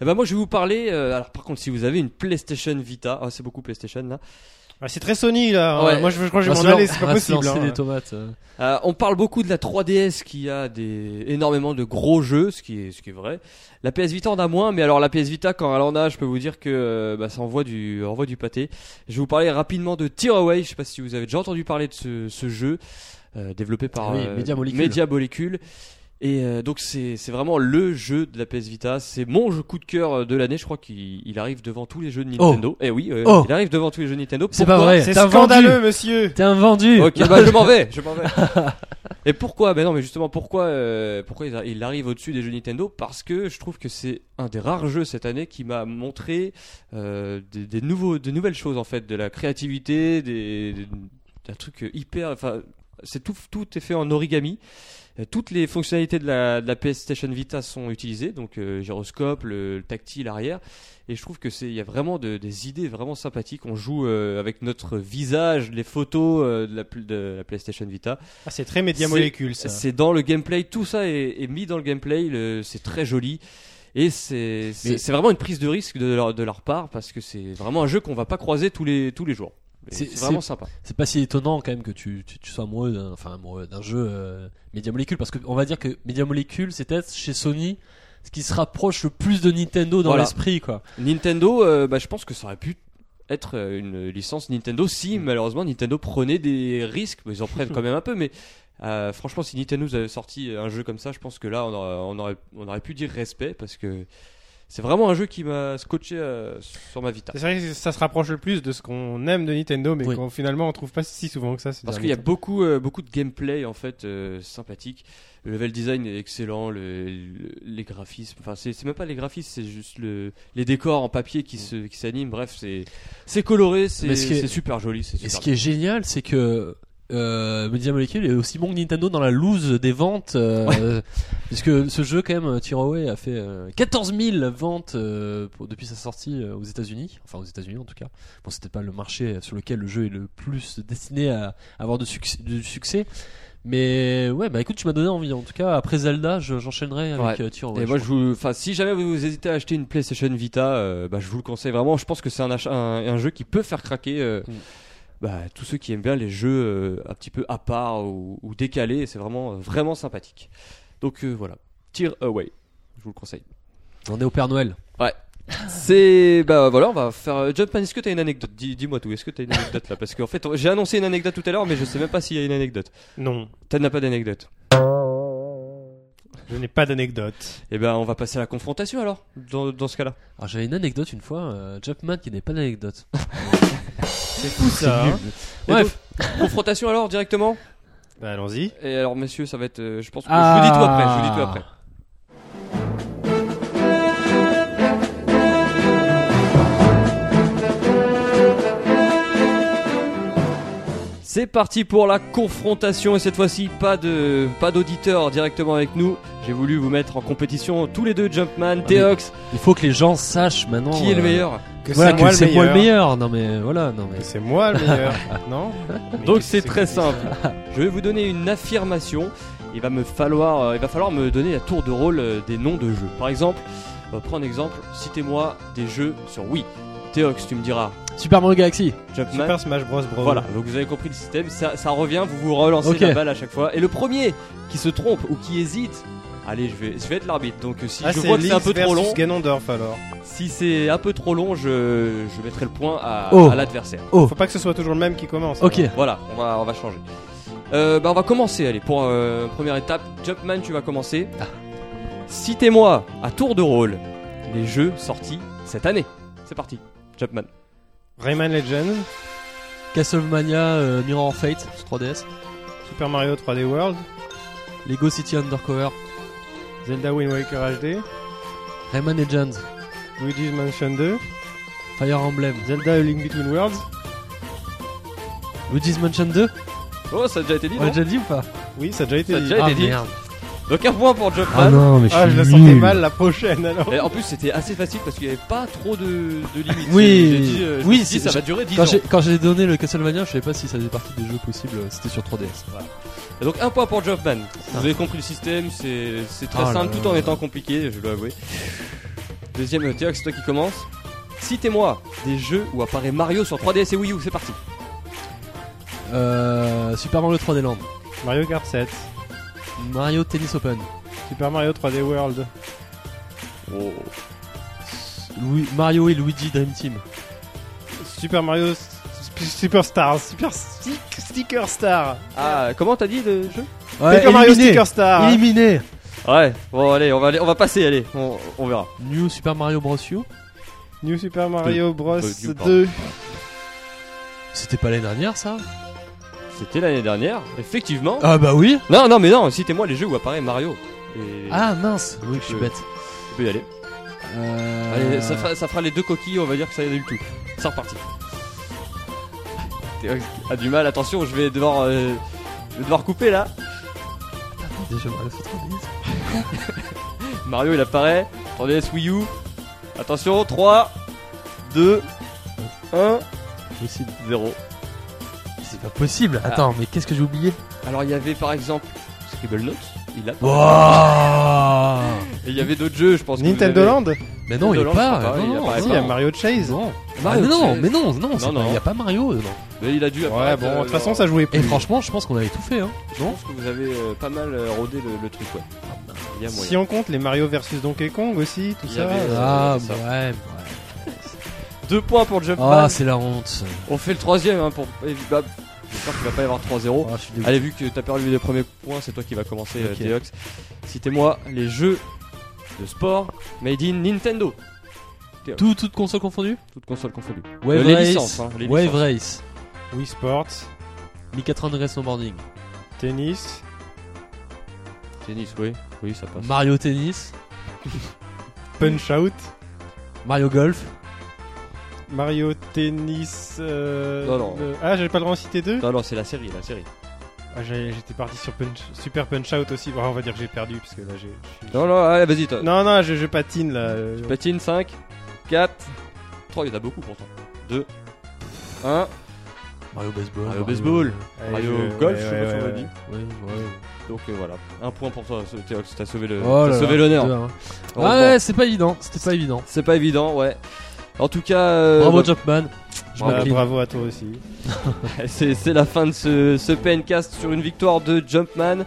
Eh ben moi je vais vous parler. euh, alors par contre si vous avez une PlayStation Vita, ah, c'est beaucoup PlayStation là.
Ah, c'est très Sony là.
Ouais.
Moi je, je crois que je
On
vais
va
m'en aller, c'est pas possible. hein.
des tomates. euh.
Euh, on parle beaucoup de la 3DS qui a des énormément de gros jeux, ce qui est ce qui est vrai. La PS Vita en a moins, mais alors la PS Vita quand elle en a, je peux vous dire que euh, bah, ça envoie du envoie du pâté. Je vais vous parler rapidement de Tearaway. Je sais pas si vous avez déjà entendu parler de ce, ce jeu euh, développé par
Oui,
euh,
Media Molecule.
Media Molecule. Et euh, donc c'est c'est vraiment le jeu de la PS Vita. C'est mon jeu coup de cœur euh, de l'année. Je crois qu'il il arrive devant tous les jeux de Nintendo. Eh oui, euh,
Oh.
il arrive devant tous les jeux Nintendo.
C'est pas vrai.
C'est scandaleux,
vendu.
monsieur.
T'es un vendu.
Ok, bah je m'en vais, je m'en vais. (laughs) Et pourquoi? Ben non, mais justement, pourquoi, euh, pourquoi il, arrive au-dessus des jeux Nintendo? Parce que je trouve que c'est un des rares jeux cette année qui m'a montré euh, des, des nouveaux, de nouvelles choses en fait, de la créativité, des, des, d'un truc hyper. Enfin, c'est tout, tout est fait en origami. Euh, Toutes les fonctionnalités de la, de la PlayStation Vita sont utilisées, donc euh, gyroscope, le, le tactile arrière, et je trouve que c'est il y a vraiment de- des idées vraiment sympathiques. On joue euh, avec notre visage, les photos euh, de, la, de la PlayStation Vita.
Ah, c'est très Media
C'est-
Molecule ça.
C'est dans le gameplay, tout ça est, est mis dans le gameplay. le- C'est très joli. Et c'est c'est vraiment une prise de risque de leur, de leur part parce que c'est vraiment un jeu qu'on va pas croiser tous les, tous les jours.
C'est-
vraiment sympa.
C'est pas si étonnant quand même que tu, tu, tu sois amoureux d'un, enfin amoureux d'un jeu euh, Media Molecule parce que on va dire que Media Molecule c'est peut-être chez Sony ce qui se rapproche le plus de Nintendo dans
Voilà.
l'esprit quoi.
Nintendo, euh, bah, je pense que ça aurait pu être euh, une licence Nintendo si malheureusement Nintendo prenait des risques. Ils en prennent (laughs) quand même un peu, mais euh, franchement, si Nintendo nous avait sorti un jeu comme ça, je pense que là, on aurait, on aurait, on aurait pu dire respect parce que c'est vraiment un jeu qui m'a scotché euh, sur ma Vita.
C'est vrai que ça se rapproche le plus de ce qu'on aime de Nintendo, mais
Oui.
qu'on finalement on trouve pas si souvent que ça.
Parce qu'il y a beaucoup, euh, beaucoup de gameplay en fait euh, sympathique. Le level design est excellent, le, le- les graphismes, enfin c'est c'est même pas les graphismes, c'est juste le, les décors en papier qui se, qui s'animent. Bref, c'est c'est coloré, c'est
ce
super joli, c'est
Et
super.
ce qui est génial c'est que euh, Media Molecule est aussi bon que Nintendo dans la loose des ventes euh, puisque (laughs) ce jeu quand même Tearaway a fait euh, 14 000 ventes euh, pour- depuis sa sortie euh, aux États-Unis enfin aux États-Unis en tout cas bon c'était pas le marché sur lequel le jeu est le plus destiné à avoir de succès, mais ouais bah écoute tu m'as donné envie en tout cas après Zelda je- j'enchaînerai avec
Ouais.
euh, Tearaway,
Et
je
moi, je
crois.
vous, enfin, si jamais vous hésitez à acheter une PlayStation Vita, euh, bah, je vous le conseille vraiment. Je pense que c'est un, achat- un, un jeu qui peut faire craquer euh,
Mm.
Bah, tous ceux qui aiment bien les jeux euh, un petit peu à part ou, ou décalés. C'est vraiment, vraiment sympathique. Donc euh, voilà, Tear Away, je vous le conseille.
on est au Père Noël
C'est bah voilà, on va faire euh, Jumpman. Est-ce que t'as une anecdote? Dis- Dis-moi tout. Est-ce que t'as une anecdote là? Parce qu'en fait, j'ai annoncé une anecdote tout à l'heure, mais je sais même pas s'il y a une anecdote.
Non,
T'as n'as pas d'anecdote?
je n'ai pas d'anecdote.
Eh ben, on va passer à la confrontation alors. Dans, dans ce cas-là.
alors j'avais une anecdote une fois euh, Jumpman qui n'est pas d'anecdote (laughs)
C'est fou ça. hein.
Bref.
confrontation alors directement.
Bah, allons-y.
Et alors, messieurs, ça va être. euh, je pense que
Ah.
je vous dis tout après. Je vous dis tout après. C'est parti pour la confrontation et cette fois-ci pas de pas d'auditeurs directement avec nous. J'ai voulu vous mettre en compétition tous les deux Jumpman,
mais-
Teox,
il faut que les gens sachent maintenant
qui est le
euh,
meilleur?
Que
voilà
c'est
que
moi le
c'est moi le
meilleur.
non mais voilà non mais
Que c'est moi le meilleur. (laughs) non Mais
Donc c'est très simple. Je vais vous donner une affirmation. Il va me falloir, euh, il va falloir me donner à tour de rôle euh, des noms de jeux. Par exemple, on va prendre un exemple. Citez-moi des jeux sur Wii. Théox, tu me diras.
Super Mario Galaxy
Jumpman.
Super Smash Bros. Bros.
Voilà, donc vous avez compris le système, ça, ça revient, vous vous relancez la balle à chaque fois. Et le premier qui se trompe ou qui hésite, allez, je vais, je vais être l'arbitre. Donc euh, si
Ah,
je
c'est
vois que c'est un peu trop long,
Ganondorf alors.
si c'est un peu trop long, je, je mettrai le point à,
Oh.
à l'adversaire.
oh
Faut pas que ce soit toujours le même qui commence.
ok
alors.
Voilà, on va, on va changer. Euh, bah on va commencer, allez, pour euh, première étape. Jumpman, tu vas commencer.
Ah.
Citez-moi à tour de rôle les jeux sortis cette année. C'est parti. Jumpman.
Rayman Legends,
Castlevania euh, Mirror of Fate sur 3DS.
Super Mario 3D World,
Lego City Undercover.
Zelda Wind Waker HD,
Rayman Legends.
Luigi's Mansion 2,
Fire Emblem.
Zelda A Link Between Worlds.
Luigi's Mansion 2.
Oh, ça a déjà été dit,
On l'a
non
déjà dit ou pas?
Oui, ça a déjà été
Ça a
dit.
déjà
Ah
été dit.
merde.
Donc un point pour Jumpman.
Ah non, mais je
Ah, je la sentais mal la prochaine alors.
Et en plus, c'était assez facile parce qu'il n'y avait pas trop de, de limites.
Oui,
J'ai dit, euh,
oui,
dit, ça va durer 10
Quand
ans.
j'ai, quand j'ai donné le Castlevania, je savais pas si ça faisait partie des jeux possibles, euh, c'était sur 3DS.
Et Donc un point pour Jumpman. Vous avez compris le système, c'est c'est très
là
simple
là
tout en
là.
étant compliqué, je dois avouer. Deuxième, Théox, c'est toi qui commence. Citez-moi des jeux où apparaît Mario sur 3DS et Wii U, c'est parti.
Euh, Super Mario 3D Land.
Mario Kart 7,
Mario Tennis Open.
Super Mario 3D World,
Oh.
Louis- Mario et Luigi Dream Team.
Super Mario Superstar, Super Stick, Sticker Star,
Ah, comment t'as dit le jeu?
Super Mario Sticker Star,
Éliminé.
Ouais, bon allez, on va, aller- on va passer, allez, on, on verra.
New Super Mario Bros. U.
New Super Mario Bros
Deux, New, pardon.
2,
C'était pas l'année dernière ça?
C'était l'année dernière, effectivement.
Ah bah oui.
Non, non, mais non, citez-moi les jeux où apparaît Mario. Et
Ah mince. Oui, je suis bête.
tu peux y aller.
Euh...
Allez, ça, fera, ça fera les deux coquilles, on va dire que ça y est du tout. C'est reparti. Théox a du mal, attention, je vais devoir, euh, je vais devoir couper là.
Déjà Mario sur 3DS.
Mario il apparaît, 3DS Wii U. Attention, 3, 2, 1,
Possible.
0.
C'est pas possible. Attends, mais qu'est-ce que j'ai oublié?
Alors il y avait par exemple Scribble Notes, il a
Wow
Et il y avait d'autres jeux, je pense
Nintendo
avez-
Land,
Mais non, il est
Land,
pas.
pas
non,
il
non,
si,
non.
y a Mario Chase.
Non.
Mario
ah, mais non,
Chase.
mais non, non,
Non,
pas-
non.
il y a pas Mario dedans.
Mais il a dû
Ouais, bon, de
euh,
toute façon,
dans-
ça jouait
Et
plus.
franchement, je pense qu'on avait tout fait. Hein.
Je pense que vous avez euh, pas mal euh, rodé le, le truc, ouais. Il y a moyen.
Si on compte les Mario versus Donkey Kong aussi, tout
Il
ça.
avait, euh,
Ah,
ça.
ouais. ouais.
Deux points pour Jumpman.
Ah, c'est la honte.
On fait le troisième hein, pour. et bah, J'espère qu'il va pas y avoir 3-0.
Ah, je suis dégoûté.
Allez, vu que t'as perdu les premiers points, c'est toi qui va commencer, euh,
Ok.
Théox. Citez-moi les jeux de sport made in Nintendo.
Tout, toute console confondue?
Toutes consoles confondues.
Wave
Euh, les
Race.
licences, hein, les
Wave
licences.
Race.
Wii Sports,
1080 degrés snowboarding.
tennis,
Tennis, oui. Oui, ça passe.
Mario Tennis.
Punch Out,
Mario Golf.
Mario Tennis. euh,
Non, non.
le- Ah, j'avais pas le droit d'en citer deux
Non, non, c'est la série, la série.
Ah, j'ai- J'étais parti sur Punch, Super Punch Out aussi. Bon, on va dire que j'ai perdu parce que là j'ai. je
Non, non, allez, vas-y, toi.
Non, non, je, je patine là. euh,
Patine, 5, 4, 3, il y en a beaucoup pourtant. 2, 1.
Mario Baseball.
Mario Baseball.
allez,
Mario
je-
Golf,
ouais,
je sais pas
ouais,
si on l'a
ouais,
dit.
ouais.
Donc euh, voilà, un point pour toi, Théox, t'as sauvé le-
Oh
sauvé l'honneur.
hein. Ah ouais, c'est pas évident. C'était pas évident.
C'est pas évident, ouais. En tout cas, euh,
Bravo
bah,
Jumpman. Je
Bah, bravo à toi aussi. (laughs)
c'est c'est la fin de ce, ce PNcast sur une victoire de Jumpman.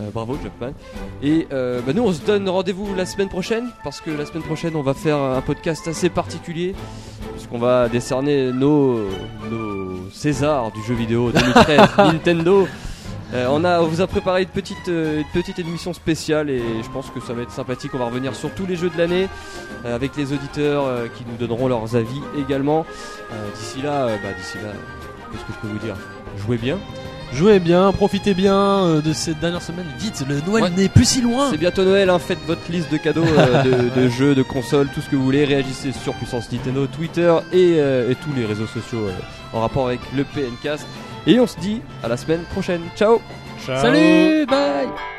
Euh, bravo Jumpman. Et euh, bah, nous on se donne rendez-vous la semaine prochaine parce que la semaine prochaine on va faire un podcast assez particulier puisqu'on va décerner nos, nos Césars du jeu vidéo 2013 (laughs) Nintendo. Euh, on, a, on vous a préparé une petite, euh, une petite émission spéciale et je pense que ça va être sympathique. On va revenir sur tous les jeux de l'année euh, avec les auditeurs qui nous donneront leurs avis également. D'ici là, bah, d'ici là, qu'est-ce que je peux vous dire? Jouez bien.
Jouez bien, profitez bien de cette dernière semaine. Vite, le Noël
Ouais.
n'est plus si loin.
C'est bientôt Noël, hein, faites votre liste de cadeaux, euh, de, de jeux, de consoles, tout ce que vous voulez. Réagissez sur Puissance Nintendo, Twitter et, euh, et tous les réseaux sociaux euh, en rapport avec le PNcast. Et on se dit à la semaine prochaine. Ciao
Ciao.
Salut, bye.